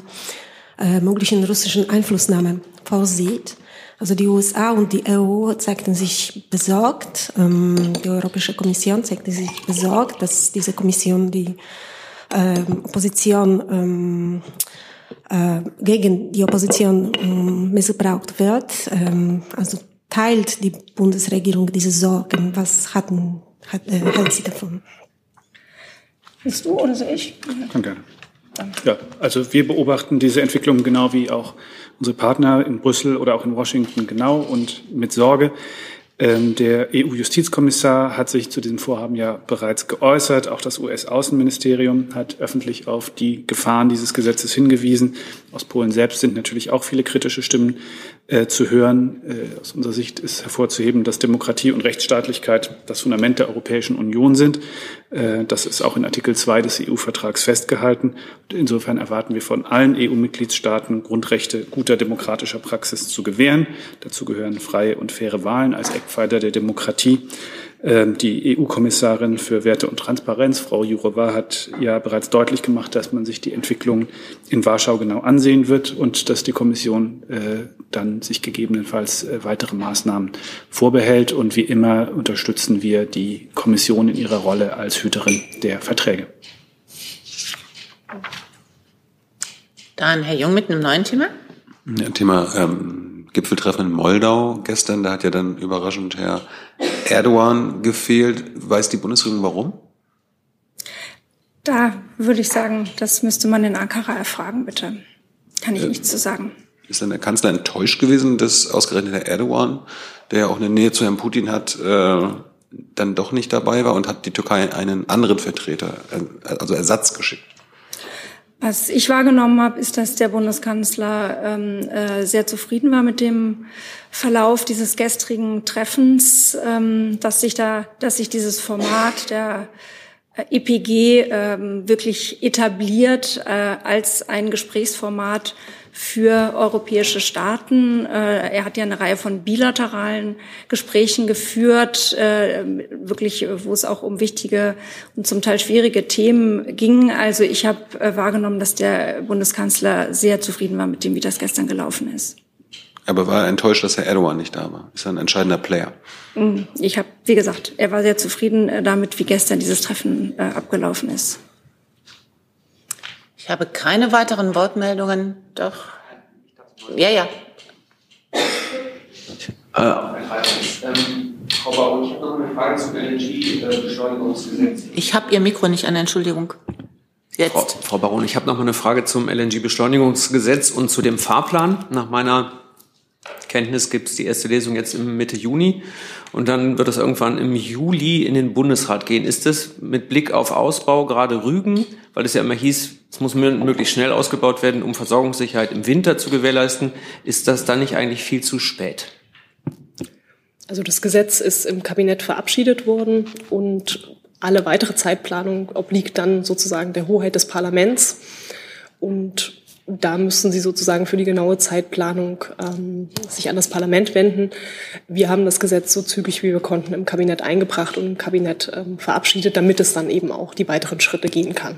äh, möglichen russischen Einflussnahme vorsieht. Also die USA und die EU zeigten sich besorgt, ähm, die Europäische Kommission zeigte sich besorgt, dass diese Kommission die äh, Opposition ähm, äh, gegen die Opposition äh, missbraucht wird. Ähm, also teilt die Bundesregierung diese Sorgen. Was hatten, hat, äh, hält sie davon?
Bist du oder so ich?
Kann gerne. Ja, also wir beobachten diese Entwicklung genau wie auch unsere Partner in Brüssel oder auch in Washington genau und mit Sorge. Ähm, der EU-Justizkommissar hat sich zu diesem Vorhaben ja bereits geäußert. Auch das US-Außenministerium hat öffentlich auf die Gefahren dieses Gesetzes hingewiesen. Aus Polen selbst sind natürlich auch viele kritische Stimmen äh, zu hören. Äh, aus unserer Sicht ist hervorzuheben, dass Demokratie und Rechtsstaatlichkeit das Fundament der Europäischen Union sind. Äh, das ist auch in Artikel 2 des EU-Vertrags festgehalten. Und insofern erwarten wir von allen EU-Mitgliedstaaten, Grundrechte guter demokratischer Praxis zu gewähren. Dazu gehören freie und faire Wahlen als Eckpfeiler der Demokratie. Ähm, die EU-Kommissarin für Werte und Transparenz, Frau Jourova, hat ja bereits deutlich gemacht, dass man sich die Entwicklung in Warschau genau ansehen wird und dass die Kommission äh, dann sich gegebenenfalls äh, weitere Maßnahmen vorbehält. Und wie immer unterstützen wir die Kommission in ihrer Rolle als Hüterin der Verträge.
Dann Herr Jung mit einem neuen Thema.
Ja, Thema ähm, Gipfeltreffen in Moldau gestern, da hat ja dann überraschend Herr Erdogan gefehlt. Weiß die Bundesregierung warum?
Da würde ich sagen, das müsste man in Ankara erfragen, bitte. Kann ich äh, nichts zu sagen.
Ist denn der Kanzler enttäuscht gewesen, dass ausgerechnet Herr Erdogan, der ja auch eine Nähe zu Herrn Putin hat, äh, dann doch nicht dabei war und hat die Türkei einen anderen Vertreter, äh, also Ersatz geschickt?
Was ich wahrgenommen habe, ist, dass der Bundeskanzler ähm, äh, sehr zufrieden war mit dem Verlauf dieses gestrigen Treffens, ähm, dass sich da, dass sich dieses Format der äh, EPG ähm, wirklich etabliert äh, als ein Gesprächsformat für europäische Staaten. Äh, er hat ja eine Reihe von bilateralen Gesprächen geführt, äh, wirklich, wo es auch um wichtige und zum Teil schwierige Themen ging. Also ich habe äh, wahrgenommen, dass der Bundeskanzler sehr zufrieden war mit dem, wie das gestern gelaufen ist.
Aber war er enttäuscht, dass Herr Erdogan nicht da war? Ist er ein entscheidender Player?
Mm, ich habe, wie gesagt, er war sehr zufrieden damit, wie gestern dieses Treffen abgelaufen ist.
Ich habe keine weiteren Wortmeldungen. Doch. Ja, ja. Ich habe Ihr Mikro nicht an, Entschuldigung.
Jetzt. Frau, Frau Baron, ich habe noch mal eine Frage zum LNG-Beschleunigungsgesetz und zu dem Fahrplan. Nach meiner Kenntnis gibt es die erste Lesung jetzt im Mitte Juni und dann wird es irgendwann im Juli in den Bundesrat gehen. Ist das mit Blick auf Ausbau gerade Rügen, weil es ja immer hieß, es muss möglichst schnell ausgebaut werden, um Versorgungssicherheit im Winter zu gewährleisten, ist das dann nicht eigentlich viel zu spät?
Also das Gesetz ist im Kabinett verabschiedet worden und alle weitere Zeitplanung obliegt dann sozusagen der Hoheit des Parlaments. Und da müssen Sie sozusagen für die genaue Zeitplanung ähm, sich an das Parlament wenden. Wir haben das Gesetz so zügig wie wir konnten im Kabinett eingebracht und im Kabinett ähm, verabschiedet, damit es dann eben auch die weiteren Schritte gehen kann.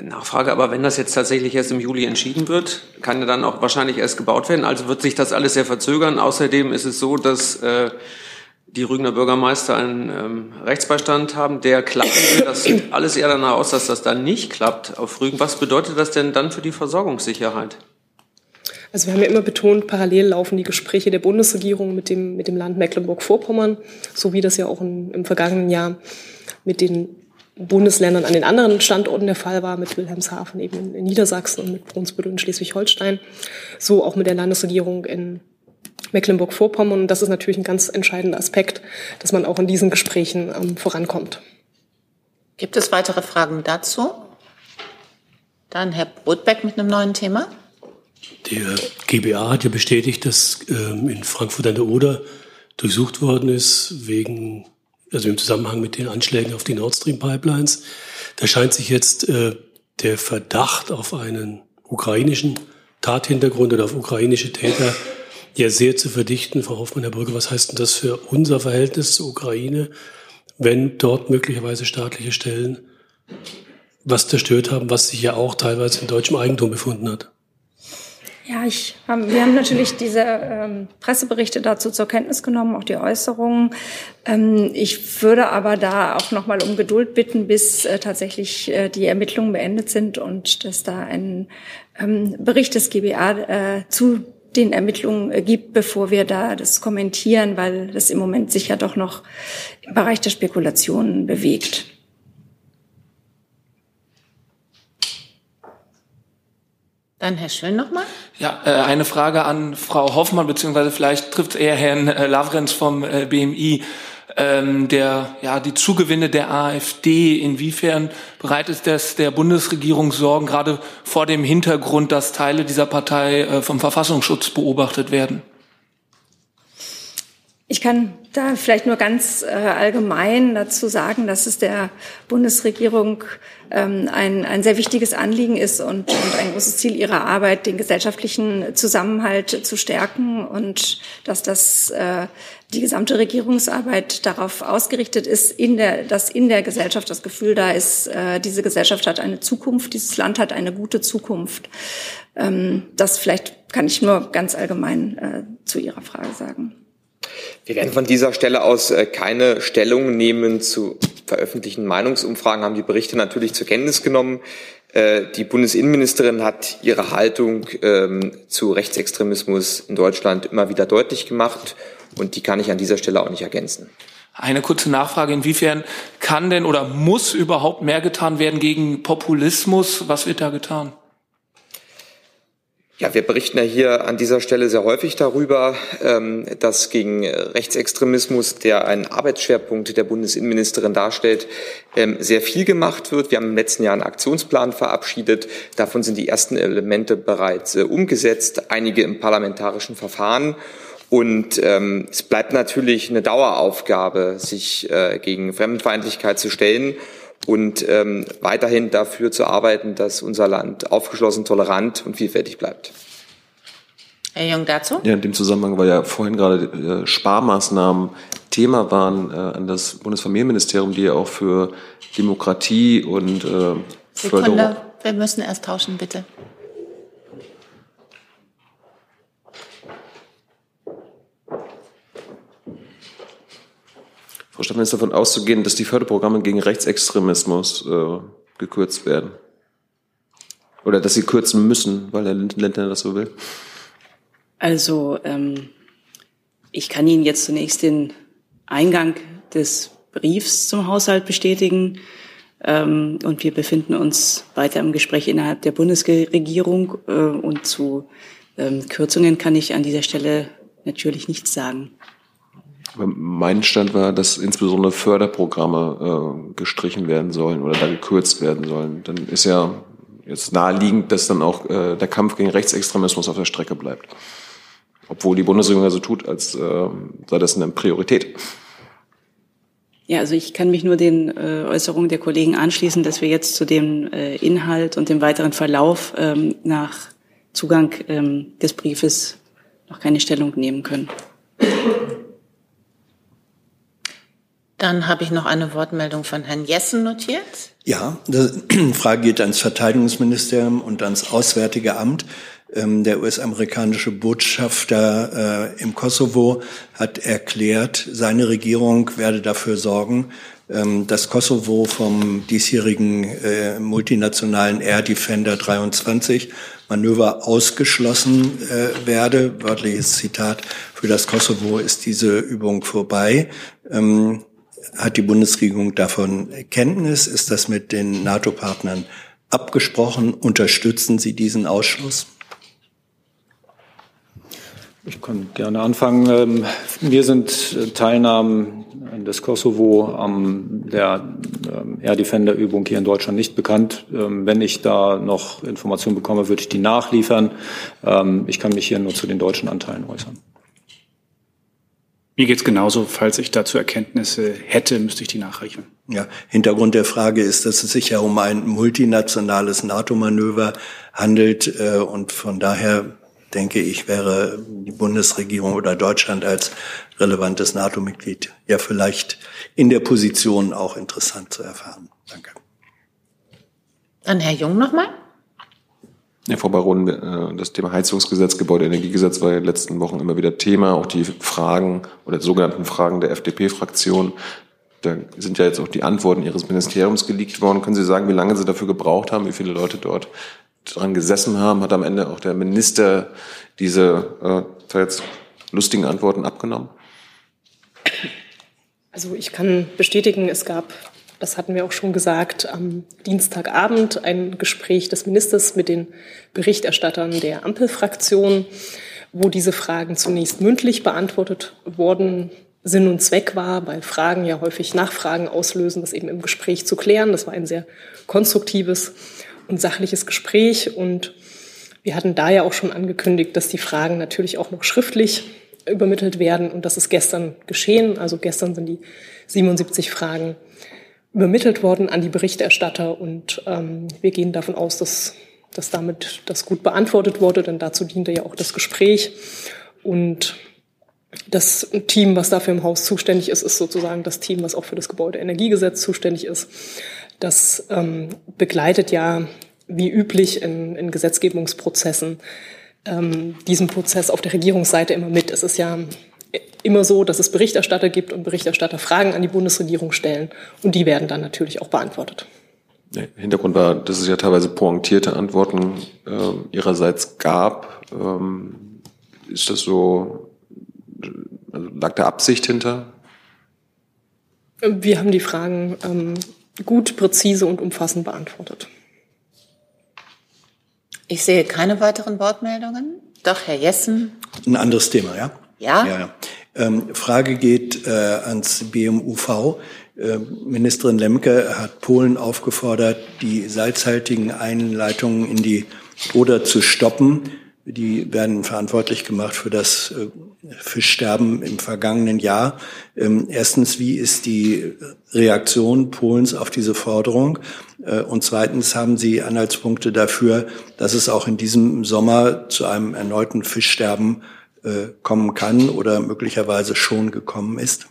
Nachfrage, aber wenn das jetzt tatsächlich erst im Juli entschieden wird, kann ja dann auch wahrscheinlich erst gebaut werden. Also wird sich das alles sehr verzögern. Außerdem ist es so, dass äh, die Rügener Bürgermeister einen ähm, Rechtsbeistand haben, der will. Das sieht alles eher danach aus, dass das dann nicht klappt auf Rügen. Was bedeutet das denn dann für die Versorgungssicherheit?
Also wir haben ja immer betont, parallel laufen die Gespräche der Bundesregierung mit dem, mit dem Land Mecklenburg-Vorpommern, so wie das ja auch in, im vergangenen Jahr mit den Bundesländern an den anderen Standorten der Fall war, mit Wilhelmshaven eben in Niedersachsen und mit Brunsbüttel in Schleswig-Holstein, so auch mit der Landesregierung in Mecklenburg-Vorpommern. Und das ist natürlich ein ganz entscheidender Aspekt, dass man auch in diesen Gesprächen ähm, vorankommt.
Gibt es weitere Fragen dazu? Dann Herr Brotbeck mit einem neuen Thema.
Der GBA hat ja bestätigt, dass ähm, in Frankfurt an der Oder durchsucht worden ist wegen, also im Zusammenhang mit den Anschlägen auf die Nord Stream Pipelines. Da scheint sich jetzt äh, der Verdacht auf einen ukrainischen Tathintergrund oder auf ukrainische Täter ja sehr zu verdichten. Frau Hoffmann, Herr Brügge, was heißt denn das für unser Verhältnis zur Ukraine, wenn dort möglicherweise staatliche Stellen was zerstört haben, was sich ja auch teilweise in deutschem Eigentum befunden hat?
Ja, ich, ähm, wir haben natürlich diese ähm, Presseberichte dazu zur Kenntnis genommen, auch die Äußerungen. Ähm, ich würde aber da auch noch mal um Geduld bitten, bis äh, tatsächlich äh, die Ermittlungen beendet sind und dass da ein ähm, Bericht des GBA äh, zu den Ermittlungen äh, gibt, bevor wir da das kommentieren, weil das im Moment sich ja doch noch im Bereich der Spekulationen bewegt.
Dann Herr Schön nochmal.
Ja, äh, eine Frage an Frau Hoffmann, beziehungsweise vielleicht trifft eher Herrn äh, Lavrenz vom äh, BMI. Ähm, der, ja, die Zugewinne der AfD, inwiefern bereitet das der Bundesregierung Sorgen, gerade vor dem Hintergrund, dass Teile dieser Partei äh, vom Verfassungsschutz beobachtet werden?
Ich kann da vielleicht nur ganz äh, allgemein dazu sagen, dass es der Bundesregierung ähm, ein, ein sehr wichtiges Anliegen ist und, und ein großes Ziel ihrer Arbeit, den gesellschaftlichen Zusammenhalt zu stärken und dass das äh, die gesamte Regierungsarbeit darauf ausgerichtet ist, in der, dass in der Gesellschaft das Gefühl da ist, äh, diese Gesellschaft hat eine Zukunft, dieses Land hat eine gute Zukunft. Ähm, das vielleicht kann ich nur ganz allgemein äh, zu Ihrer Frage sagen.
Wir werden von dieser Stelle aus äh, keine Stellung nehmen zu veröffentlichten Meinungsumfragen, haben die Berichte natürlich zur Kenntnis genommen. Äh, die Bundesinnenministerin hat ihre Haltung ähm, zu Rechtsextremismus in Deutschland immer wieder deutlich gemacht und die kann ich an dieser Stelle auch nicht ergänzen.
Eine kurze Nachfrage. Inwiefern kann denn oder muss überhaupt mehr getan werden gegen Populismus? Was wird da getan?
Ja, wir berichten ja hier an dieser Stelle sehr häufig darüber, ähm, dass gegen Rechtsextremismus, der einen Arbeitsschwerpunkt der Bundesinnenministerin darstellt, ähm, sehr viel gemacht wird. Wir haben im letzten Jahr einen Aktionsplan verabschiedet. Davon sind die ersten Elemente bereits äh, umgesetzt, einige im parlamentarischen Verfahren. Und ähm, es bleibt natürlich eine Daueraufgabe, sich äh, gegen Fremdenfeindlichkeit zu stellen und ähm, weiterhin dafür zu arbeiten, dass unser Land aufgeschlossen, tolerant und vielfältig bleibt.
Herr Jung dazu?
Ja, in dem Zusammenhang, weil ja vorhin gerade äh, Sparmaßnahmen Thema waren äh, an das Bundesfamilienministerium, die ja auch für Demokratie und äh,
Sekunde, wir müssen erst tauschen, bitte.
Frau Stefan ist davon auszugehen, dass die Förderprogramme gegen Rechtsextremismus äh, gekürzt werden. Oder dass sie kürzen müssen, weil der Länder das so will.
Also ähm, ich kann Ihnen jetzt zunächst den Eingang des Briefs zum Haushalt bestätigen. Ähm, und wir befinden uns weiter im Gespräch innerhalb der Bundesregierung. Äh, und zu ähm, Kürzungen kann ich an dieser Stelle natürlich nichts sagen.
Mein Stand war, dass insbesondere Förderprogramme äh, gestrichen werden sollen oder da gekürzt werden sollen. Dann ist ja jetzt naheliegend, dass dann auch äh, der Kampf gegen Rechtsextremismus auf der Strecke bleibt. Obwohl die Bundesregierung ja so tut, als äh, sei das eine Priorität.
Ja, also ich kann mich nur den äh, Äußerungen der Kollegen anschließen, dass wir jetzt zu dem äh, Inhalt und dem weiteren Verlauf ähm, nach Zugang ähm, des Briefes noch keine Stellung nehmen können.
Dann habe ich noch eine Wortmeldung von Herrn Jessen notiert.
Ja, die (clears throat) Frage geht ans Verteidigungsministerium und ans Auswärtige Amt. Ähm, der US-amerikanische Botschafter äh, im Kosovo hat erklärt, seine Regierung werde dafür sorgen, ähm, dass Kosovo vom diesjährigen äh, multinationalen Air Defender 23 Manöver ausgeschlossen äh, werde. Wörtliches Zitat, für das Kosovo ist diese Übung vorbei. Ähm, hat die Bundesregierung davon Kenntnis? Ist das mit den NATO-Partnern abgesprochen? Unterstützen Sie diesen Ausschluss?
Ich kann gerne anfangen. Mir ähm, sind äh, Teilnahmen des Kosovo am der ähm, Air Defender Übung hier in Deutschland nicht bekannt. Ähm, wenn ich da noch Informationen bekomme, würde ich die nachliefern. Ich kann mich hier nur zu den deutschen Anteilen äußern.
Mir geht's genauso. Falls ich dazu Erkenntnisse hätte, müsste ich die nachreichen.
Ja, Hintergrund der Frage ist, dass es sich ja um ein multinationales NATO-Manöver handelt äh, und von daher denke ich, wäre die Bundesregierung oder Deutschland als relevantes NATO-Mitglied ja vielleicht in der Position auch interessant zu erfahren. Danke.
Dann Herr Jung nochmal.
Ja, Frau Baron, das Thema Heizungsgesetz, Gebäudeenergiegesetz war in den letzten Wochen immer wieder Thema. Auch die Fragen oder die sogenannten Fragen der FDP-Fraktion. Da sind ja jetzt auch die Antworten Ihres Ministeriums geleakt worden. Können Sie sagen, wie lange Sie dafür gebraucht haben, wie viele Leute dort dran gesessen haben? Hat am Ende auch der Minister diese äh, jetzt lustigen Antworten abgenommen?
Also ich kann bestätigen, es gab
das hatten wir auch schon gesagt, am Dienstagabend ein Gespräch des Ministers mit den Berichterstattern der Ampelfraktion, wo diese Fragen zunächst mündlich beantwortet worden Sinn und Zweck war, weil Fragen ja häufig Nachfragen auslösen, das eben im Gespräch zu klären. Das war ein sehr konstruktives und sachliches Gespräch und wir hatten da ja auch schon angekündigt, dass die Fragen natürlich auch noch schriftlich übermittelt werden und das ist gestern geschehen. Also gestern sind die 77 Fragen übermittelt worden an die Berichterstatter und ähm, wir gehen davon aus, dass, dass damit das gut beantwortet wurde, denn dazu diente ja auch das Gespräch und das Team, was dafür im Haus zuständig ist, ist sozusagen das Team, was auch für das Gebäudeenergiegesetz zuständig ist. Das ähm, begleitet ja wie üblich in, in Gesetzgebungsprozessen ähm, diesen Prozess auf der Regierungsseite immer mit. Es ist ja immer so, dass es Berichterstatter gibt und Berichterstatter Fragen an die Bundesregierung stellen und die werden dann natürlich auch beantwortet.
Der Hintergrund war, dass es ja teilweise pointierte Antworten äh, ihrerseits gab. Ähm, ist das so, also lag da Absicht hinter?
Wir haben die Fragen ähm, gut, präzise und umfassend beantwortet.
Ich sehe keine weiteren Wortmeldungen. Doch, Herr Jessen.
Ein anderes Thema, ja?
Ja.
ja. Ähm, Frage geht äh, ans BMUV. Äh, Ministerin Lemke hat Polen aufgefordert, die salzhaltigen Einleitungen in die Oder zu stoppen. Die werden verantwortlich gemacht für das äh, Fischsterben im vergangenen Jahr. Ähm, erstens, wie ist die Reaktion Polens auf diese Forderung? Äh, und zweitens, haben Sie Anhaltspunkte dafür, dass es auch in diesem Sommer zu einem erneuten Fischsterben äh, kommen kann oder möglicherweise schon gekommen ist?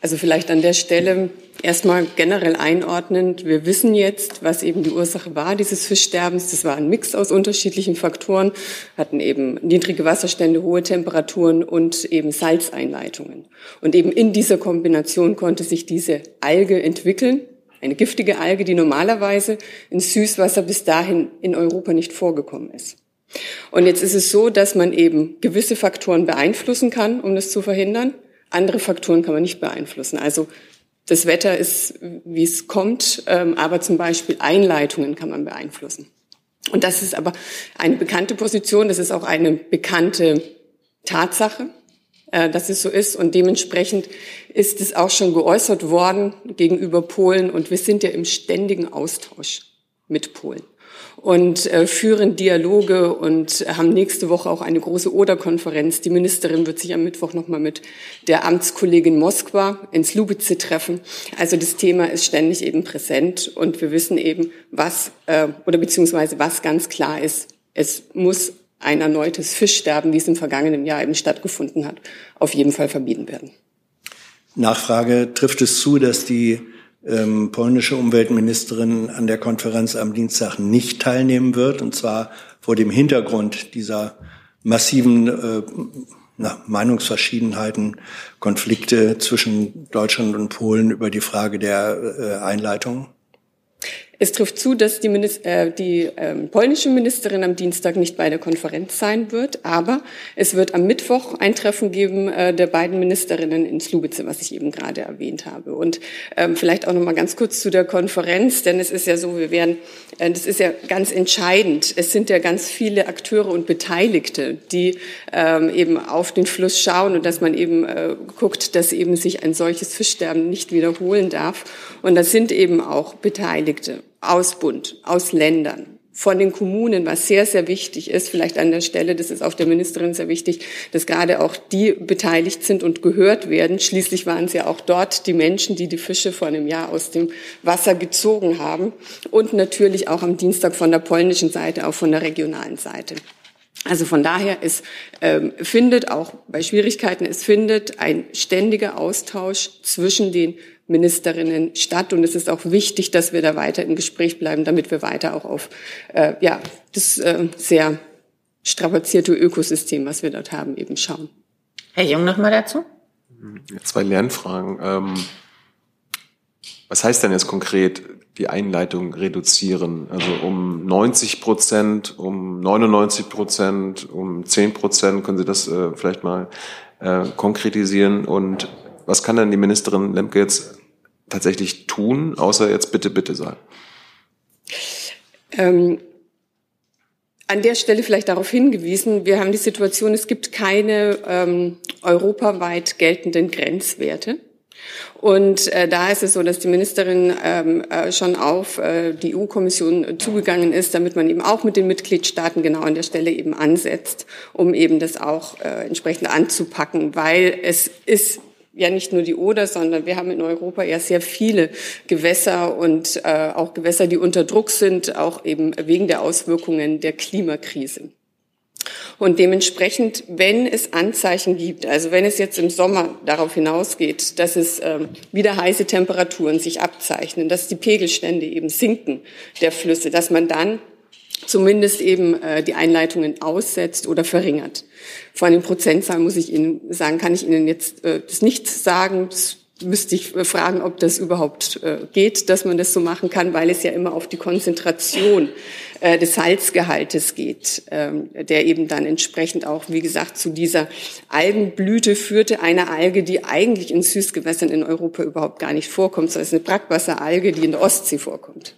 Also vielleicht an der Stelle erstmal generell einordnend. Wir wissen jetzt, was eben die Ursache war dieses Fischsterbens. Das war ein Mix aus unterschiedlichen Faktoren, hatten eben niedrige Wasserstände, hohe Temperaturen und eben Salzeinleitungen. Und eben in dieser Kombination konnte sich diese Alge entwickeln. Eine giftige Alge, die normalerweise in Süßwasser bis dahin in Europa nicht vorgekommen ist. Und jetzt ist es so, dass man eben gewisse Faktoren beeinflussen kann, um das zu verhindern. Andere Faktoren kann man nicht beeinflussen. Also das Wetter ist, wie es kommt, ähm, aber zum Beispiel Einleitungen kann man beeinflussen. Und das ist aber eine bekannte Position, das ist auch eine bekannte Tatsache, äh, dass es so ist. Und dementsprechend ist es auch schon geäußert worden gegenüber Polen. Und wir sind ja im ständigen Austausch mit Polen und äh, führen Dialoge und haben nächste Woche auch eine große Oder-Konferenz. Die Ministerin wird sich am Mittwoch nochmal mit der Amtskollegin Moskwa in Slubice treffen. Also das Thema ist ständig eben präsent und wir wissen eben, was äh, oder beziehungsweise was ganz klar ist. Es muss ein erneutes Fischsterben, wie es im vergangenen Jahr eben stattgefunden hat, auf jeden Fall vermieden werden.
Nachfrage, trifft es zu, dass die ähm, polnische Umweltministerin an der Konferenz am Dienstag nicht teilnehmen wird, und zwar vor dem Hintergrund dieser massiven äh, na, Meinungsverschiedenheiten, Konflikte zwischen Deutschland und Polen über die Frage der äh, Einleitung?
Es trifft zu, dass die, Minister, äh, die ähm, polnische Ministerin am Dienstag nicht bei der Konferenz sein wird, aber es wird am Mittwoch ein Treffen geben äh, der beiden Ministerinnen in Slubice, was ich eben gerade erwähnt habe. Und ähm, vielleicht auch noch mal ganz kurz zu der Konferenz, denn es ist ja so, wir werden, äh, das ist ja ganz entscheidend. Es sind ja ganz viele Akteure und Beteiligte, die ähm, eben auf den Fluss schauen und dass man eben äh, guckt, dass eben sich ein solches Fischsterben nicht wiederholen darf. Und das sind eben auch Beteiligte aus Bund, aus Ländern, von den Kommunen, was sehr, sehr wichtig ist, vielleicht an der Stelle, das ist auch der Ministerin sehr wichtig, dass gerade auch die beteiligt sind und gehört werden. Schließlich waren es ja auch dort die Menschen, die die Fische vor einem Jahr aus dem Wasser gezogen haben. Und natürlich auch am Dienstag von der polnischen Seite, auch von der regionalen Seite. Also von daher, es ähm, findet auch bei Schwierigkeiten, es findet ein ständiger Austausch zwischen den Ministerinnen statt. Und es ist auch wichtig, dass wir da weiter im Gespräch bleiben, damit wir weiter auch auf äh, ja, das äh, sehr strapazierte Ökosystem, was wir dort haben, eben schauen.
Herr Jung noch mal dazu.
Zwei Lernfragen. Ähm, was heißt denn jetzt konkret die Einleitung reduzieren? Also um 90 Prozent, um 99 Prozent, um 10 Prozent? Können Sie das äh, vielleicht mal äh, konkretisieren? Und was kann denn die Ministerin Lemke jetzt tatsächlich tun, außer jetzt bitte, bitte sagen?
Ähm, an der Stelle vielleicht darauf hingewiesen, wir haben die Situation, es gibt keine ähm, europaweit geltenden Grenzwerte. Und äh, da ist es so, dass die Ministerin ähm, äh, schon auf äh, die EU-Kommission zugegangen ist, damit man eben auch mit den Mitgliedstaaten genau an der Stelle eben ansetzt, um eben das auch äh, entsprechend anzupacken, weil es ist ja nicht nur die Oder, sondern wir haben in Europa ja sehr viele Gewässer und äh, auch Gewässer, die unter Druck sind, auch eben wegen der Auswirkungen der Klimakrise. Und dementsprechend, wenn es Anzeichen gibt, also wenn es jetzt im Sommer darauf hinausgeht, dass es ähm, wieder heiße Temperaturen sich abzeichnen, dass die Pegelstände eben sinken der Flüsse, dass man dann zumindest eben äh, die Einleitungen aussetzt oder verringert. Vor allem Prozentzahl muss ich Ihnen sagen, kann ich Ihnen jetzt äh, das nicht sagen. Das müsste ich äh, fragen, ob das überhaupt äh, geht, dass man das so machen kann, weil es ja immer auf die Konzentration äh, des Salzgehaltes geht, ähm, der eben dann entsprechend auch, wie gesagt, zu dieser Algenblüte führte, eine Alge, die eigentlich in Süßgewässern in Europa überhaupt gar nicht vorkommt, sondern es ist eine Brackwasseralge, die in der Ostsee vorkommt.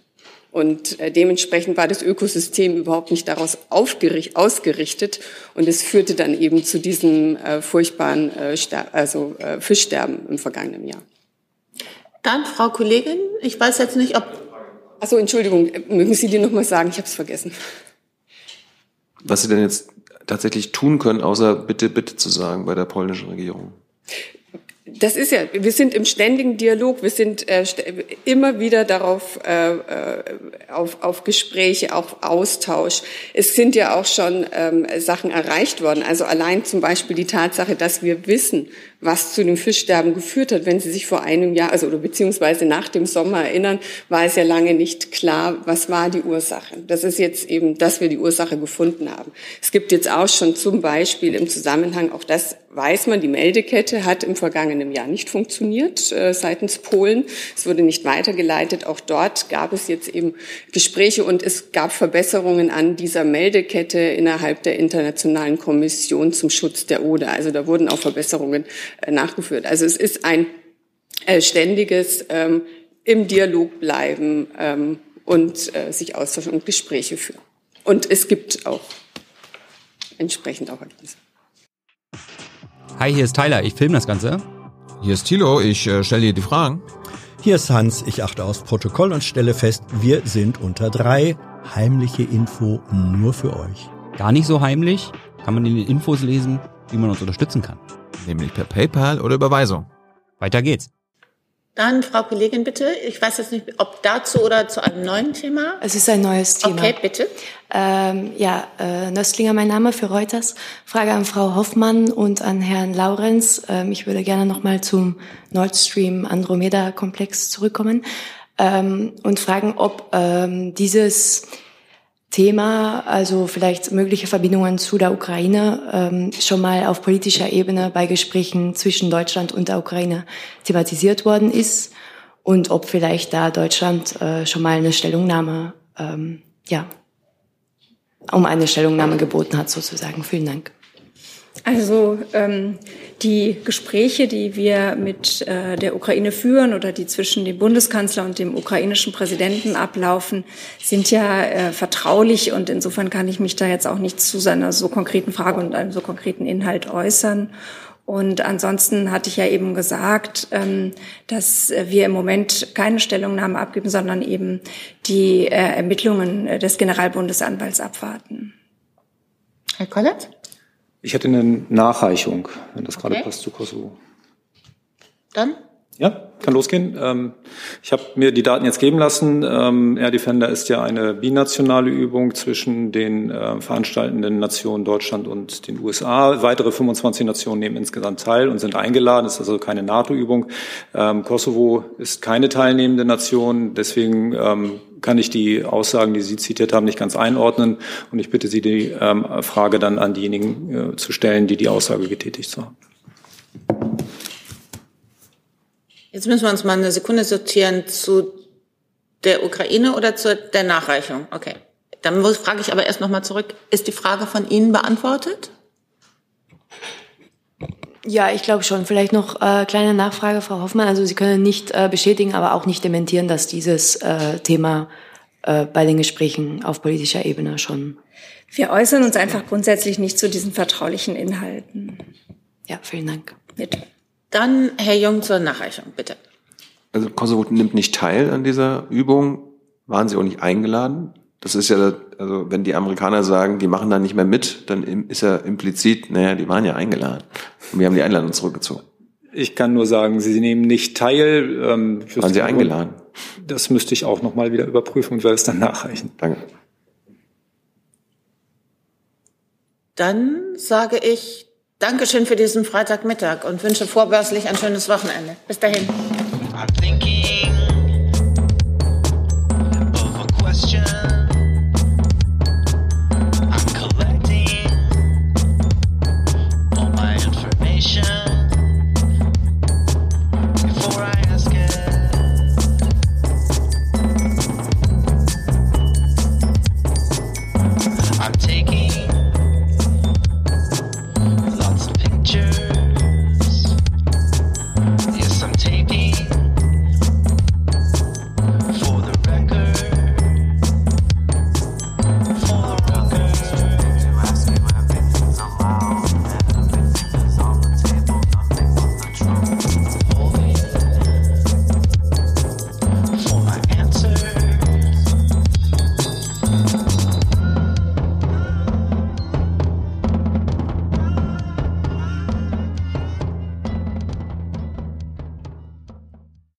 Und äh, dementsprechend war das Ökosystem überhaupt nicht daraus ausgerichtet. Und es führte dann eben zu diesem äh, furchtbaren äh, also, äh, Fischsterben im vergangenen Jahr.
Dann, Frau Kollegin, ich weiß jetzt nicht, ob...
Achso, Entschuldigung, mögen Sie die noch mal sagen? Ich habe es vergessen.
Was Sie denn jetzt tatsächlich tun können, außer bitte, bitte zu sagen bei der polnischen Regierung?
Das ist ja, wir sind im ständigen Dialog, wir sind äh, immer wieder darauf, äh, äh, auf, auf Gespräche, auf Austausch. Es sind ja auch schon ähm, Sachen erreicht worden. Also allein zum Beispiel die Tatsache, dass wir wissen, was zu dem Fischsterben geführt hat. Wenn Sie sich vor einem Jahr, also oder beziehungsweise nach dem Sommer erinnern, war es ja lange nicht klar, was war die Ursache. Das ist jetzt eben, dass wir die Ursache gefunden haben. Es gibt jetzt auch schon zum Beispiel im Zusammenhang, auch das weiß man, die Meldekette hat im vergangenen Jahr nicht funktioniert äh, seitens Polen. Es wurde nicht weitergeleitet. Auch dort gab es jetzt eben Gespräche und es gab Verbesserungen an dieser Meldekette innerhalb der Internationalen Kommission zum Schutz der Oder. Also da wurden auch Verbesserungen nachgeführt. Also es ist ein äh, ständiges ähm, im Dialog bleiben ähm, und äh, sich austauschen und Gespräche führen. Und es gibt auch entsprechend auch Ergebnisse.
Hi, hier ist Tyler, ich filme das Ganze.
Hier ist Thilo, ich äh, stelle dir die Fragen.
Hier ist Hans, ich achte aufs Protokoll und stelle fest, wir sind unter drei. Heimliche Info nur für euch.
Gar nicht so heimlich, kann man in den Infos lesen, wie man uns unterstützen kann.
Nämlich per PayPal oder Überweisung.
Weiter geht's.
Dann, Frau Kollegin, bitte. Ich weiß jetzt nicht, ob dazu oder zu einem neuen Thema.
Es ist ein neues Thema.
Okay, bitte.
Ähm, ja, äh, Nöstlinger, mein Name für Reuters. Frage an Frau Hoffmann und an Herrn Laurenz. Ähm, ich würde gerne nochmal zum Nord Stream Andromeda Komplex zurückkommen ähm, und fragen, ob ähm, dieses Thema, also vielleicht mögliche Verbindungen zu der Ukraine, ähm, schon mal auf politischer Ebene bei Gesprächen zwischen Deutschland und der Ukraine thematisiert worden ist und ob vielleicht da Deutschland äh, schon mal eine Stellungnahme, ähm, ja, um eine Stellungnahme geboten hat sozusagen. Vielen Dank.
Also ähm, die Gespräche, die wir mit äh, der Ukraine führen oder die zwischen dem Bundeskanzler und dem ukrainischen Präsidenten ablaufen, sind ja äh, vertraulich und insofern kann ich mich da jetzt auch nicht zu seiner so konkreten Frage und einem so konkreten Inhalt äußern. Und ansonsten hatte ich ja eben gesagt, ähm, dass wir im Moment keine Stellungnahme abgeben, sondern eben die äh, Ermittlungen des Generalbundesanwalts abwarten.
Herr Kollert?
Ich hätte eine Nachreichung, wenn das gerade passt zu Kosovo.
Dann?
Ja, kann losgehen. Ähm, ich habe mir die Daten jetzt geben lassen. Ähm, Air Defender ist ja eine binationale Übung zwischen den äh, veranstaltenden Nationen Deutschland und den USA. Weitere 25 Nationen nehmen insgesamt teil und sind eingeladen. Es ist also keine NATO-Übung. Ähm, Kosovo ist keine teilnehmende Nation. Deswegen kann ich die Aussagen, die Sie zitiert haben, nicht ganz einordnen. Und ich bitte Sie, die Frage dann an diejenigen äh, zu stellen, die die Aussage getätigt haben.
Jetzt müssen wir uns mal eine Sekunde sortieren zu der Ukraine oder zu der Nachreichung. Okay. Dann frage ich aber erst noch mal zurück. Ist die Frage von Ihnen beantwortet?
Ja, ich glaube schon. Vielleicht noch äh, kleine Nachfrage, Frau Hoffmann. Also Sie können nicht äh, bestätigen, aber auch nicht dementieren, dass dieses äh, Thema äh, bei den Gesprächen auf politischer Ebene schon.
Wir äußern uns einfach grundsätzlich nicht zu diesen vertraulichen Inhalten.
Ja, vielen Dank.
Bitte. Dann Herr Jung zur Nachreichung, bitte.
Also Kosovo nimmt nicht teil an dieser Übung. Waren Sie auch nicht eingeladen? Das ist ja, also wenn die Amerikaner sagen, die machen da nicht mehr mit, dann ist ja implizit, naja, die waren ja eingeladen. Und wir haben die Einladung zurückgezogen.
Ich kann nur sagen, Sie nehmen nicht teil.
Ähm, waren Sie eingeladen?
Das müsste ich auch nochmal wieder überprüfen und werde es dann nachreichen.
Danke.
Dann sage ich Dankeschön für diesen Freitagmittag und wünsche vorbörslich ein schönes Wochenende. Bis dahin.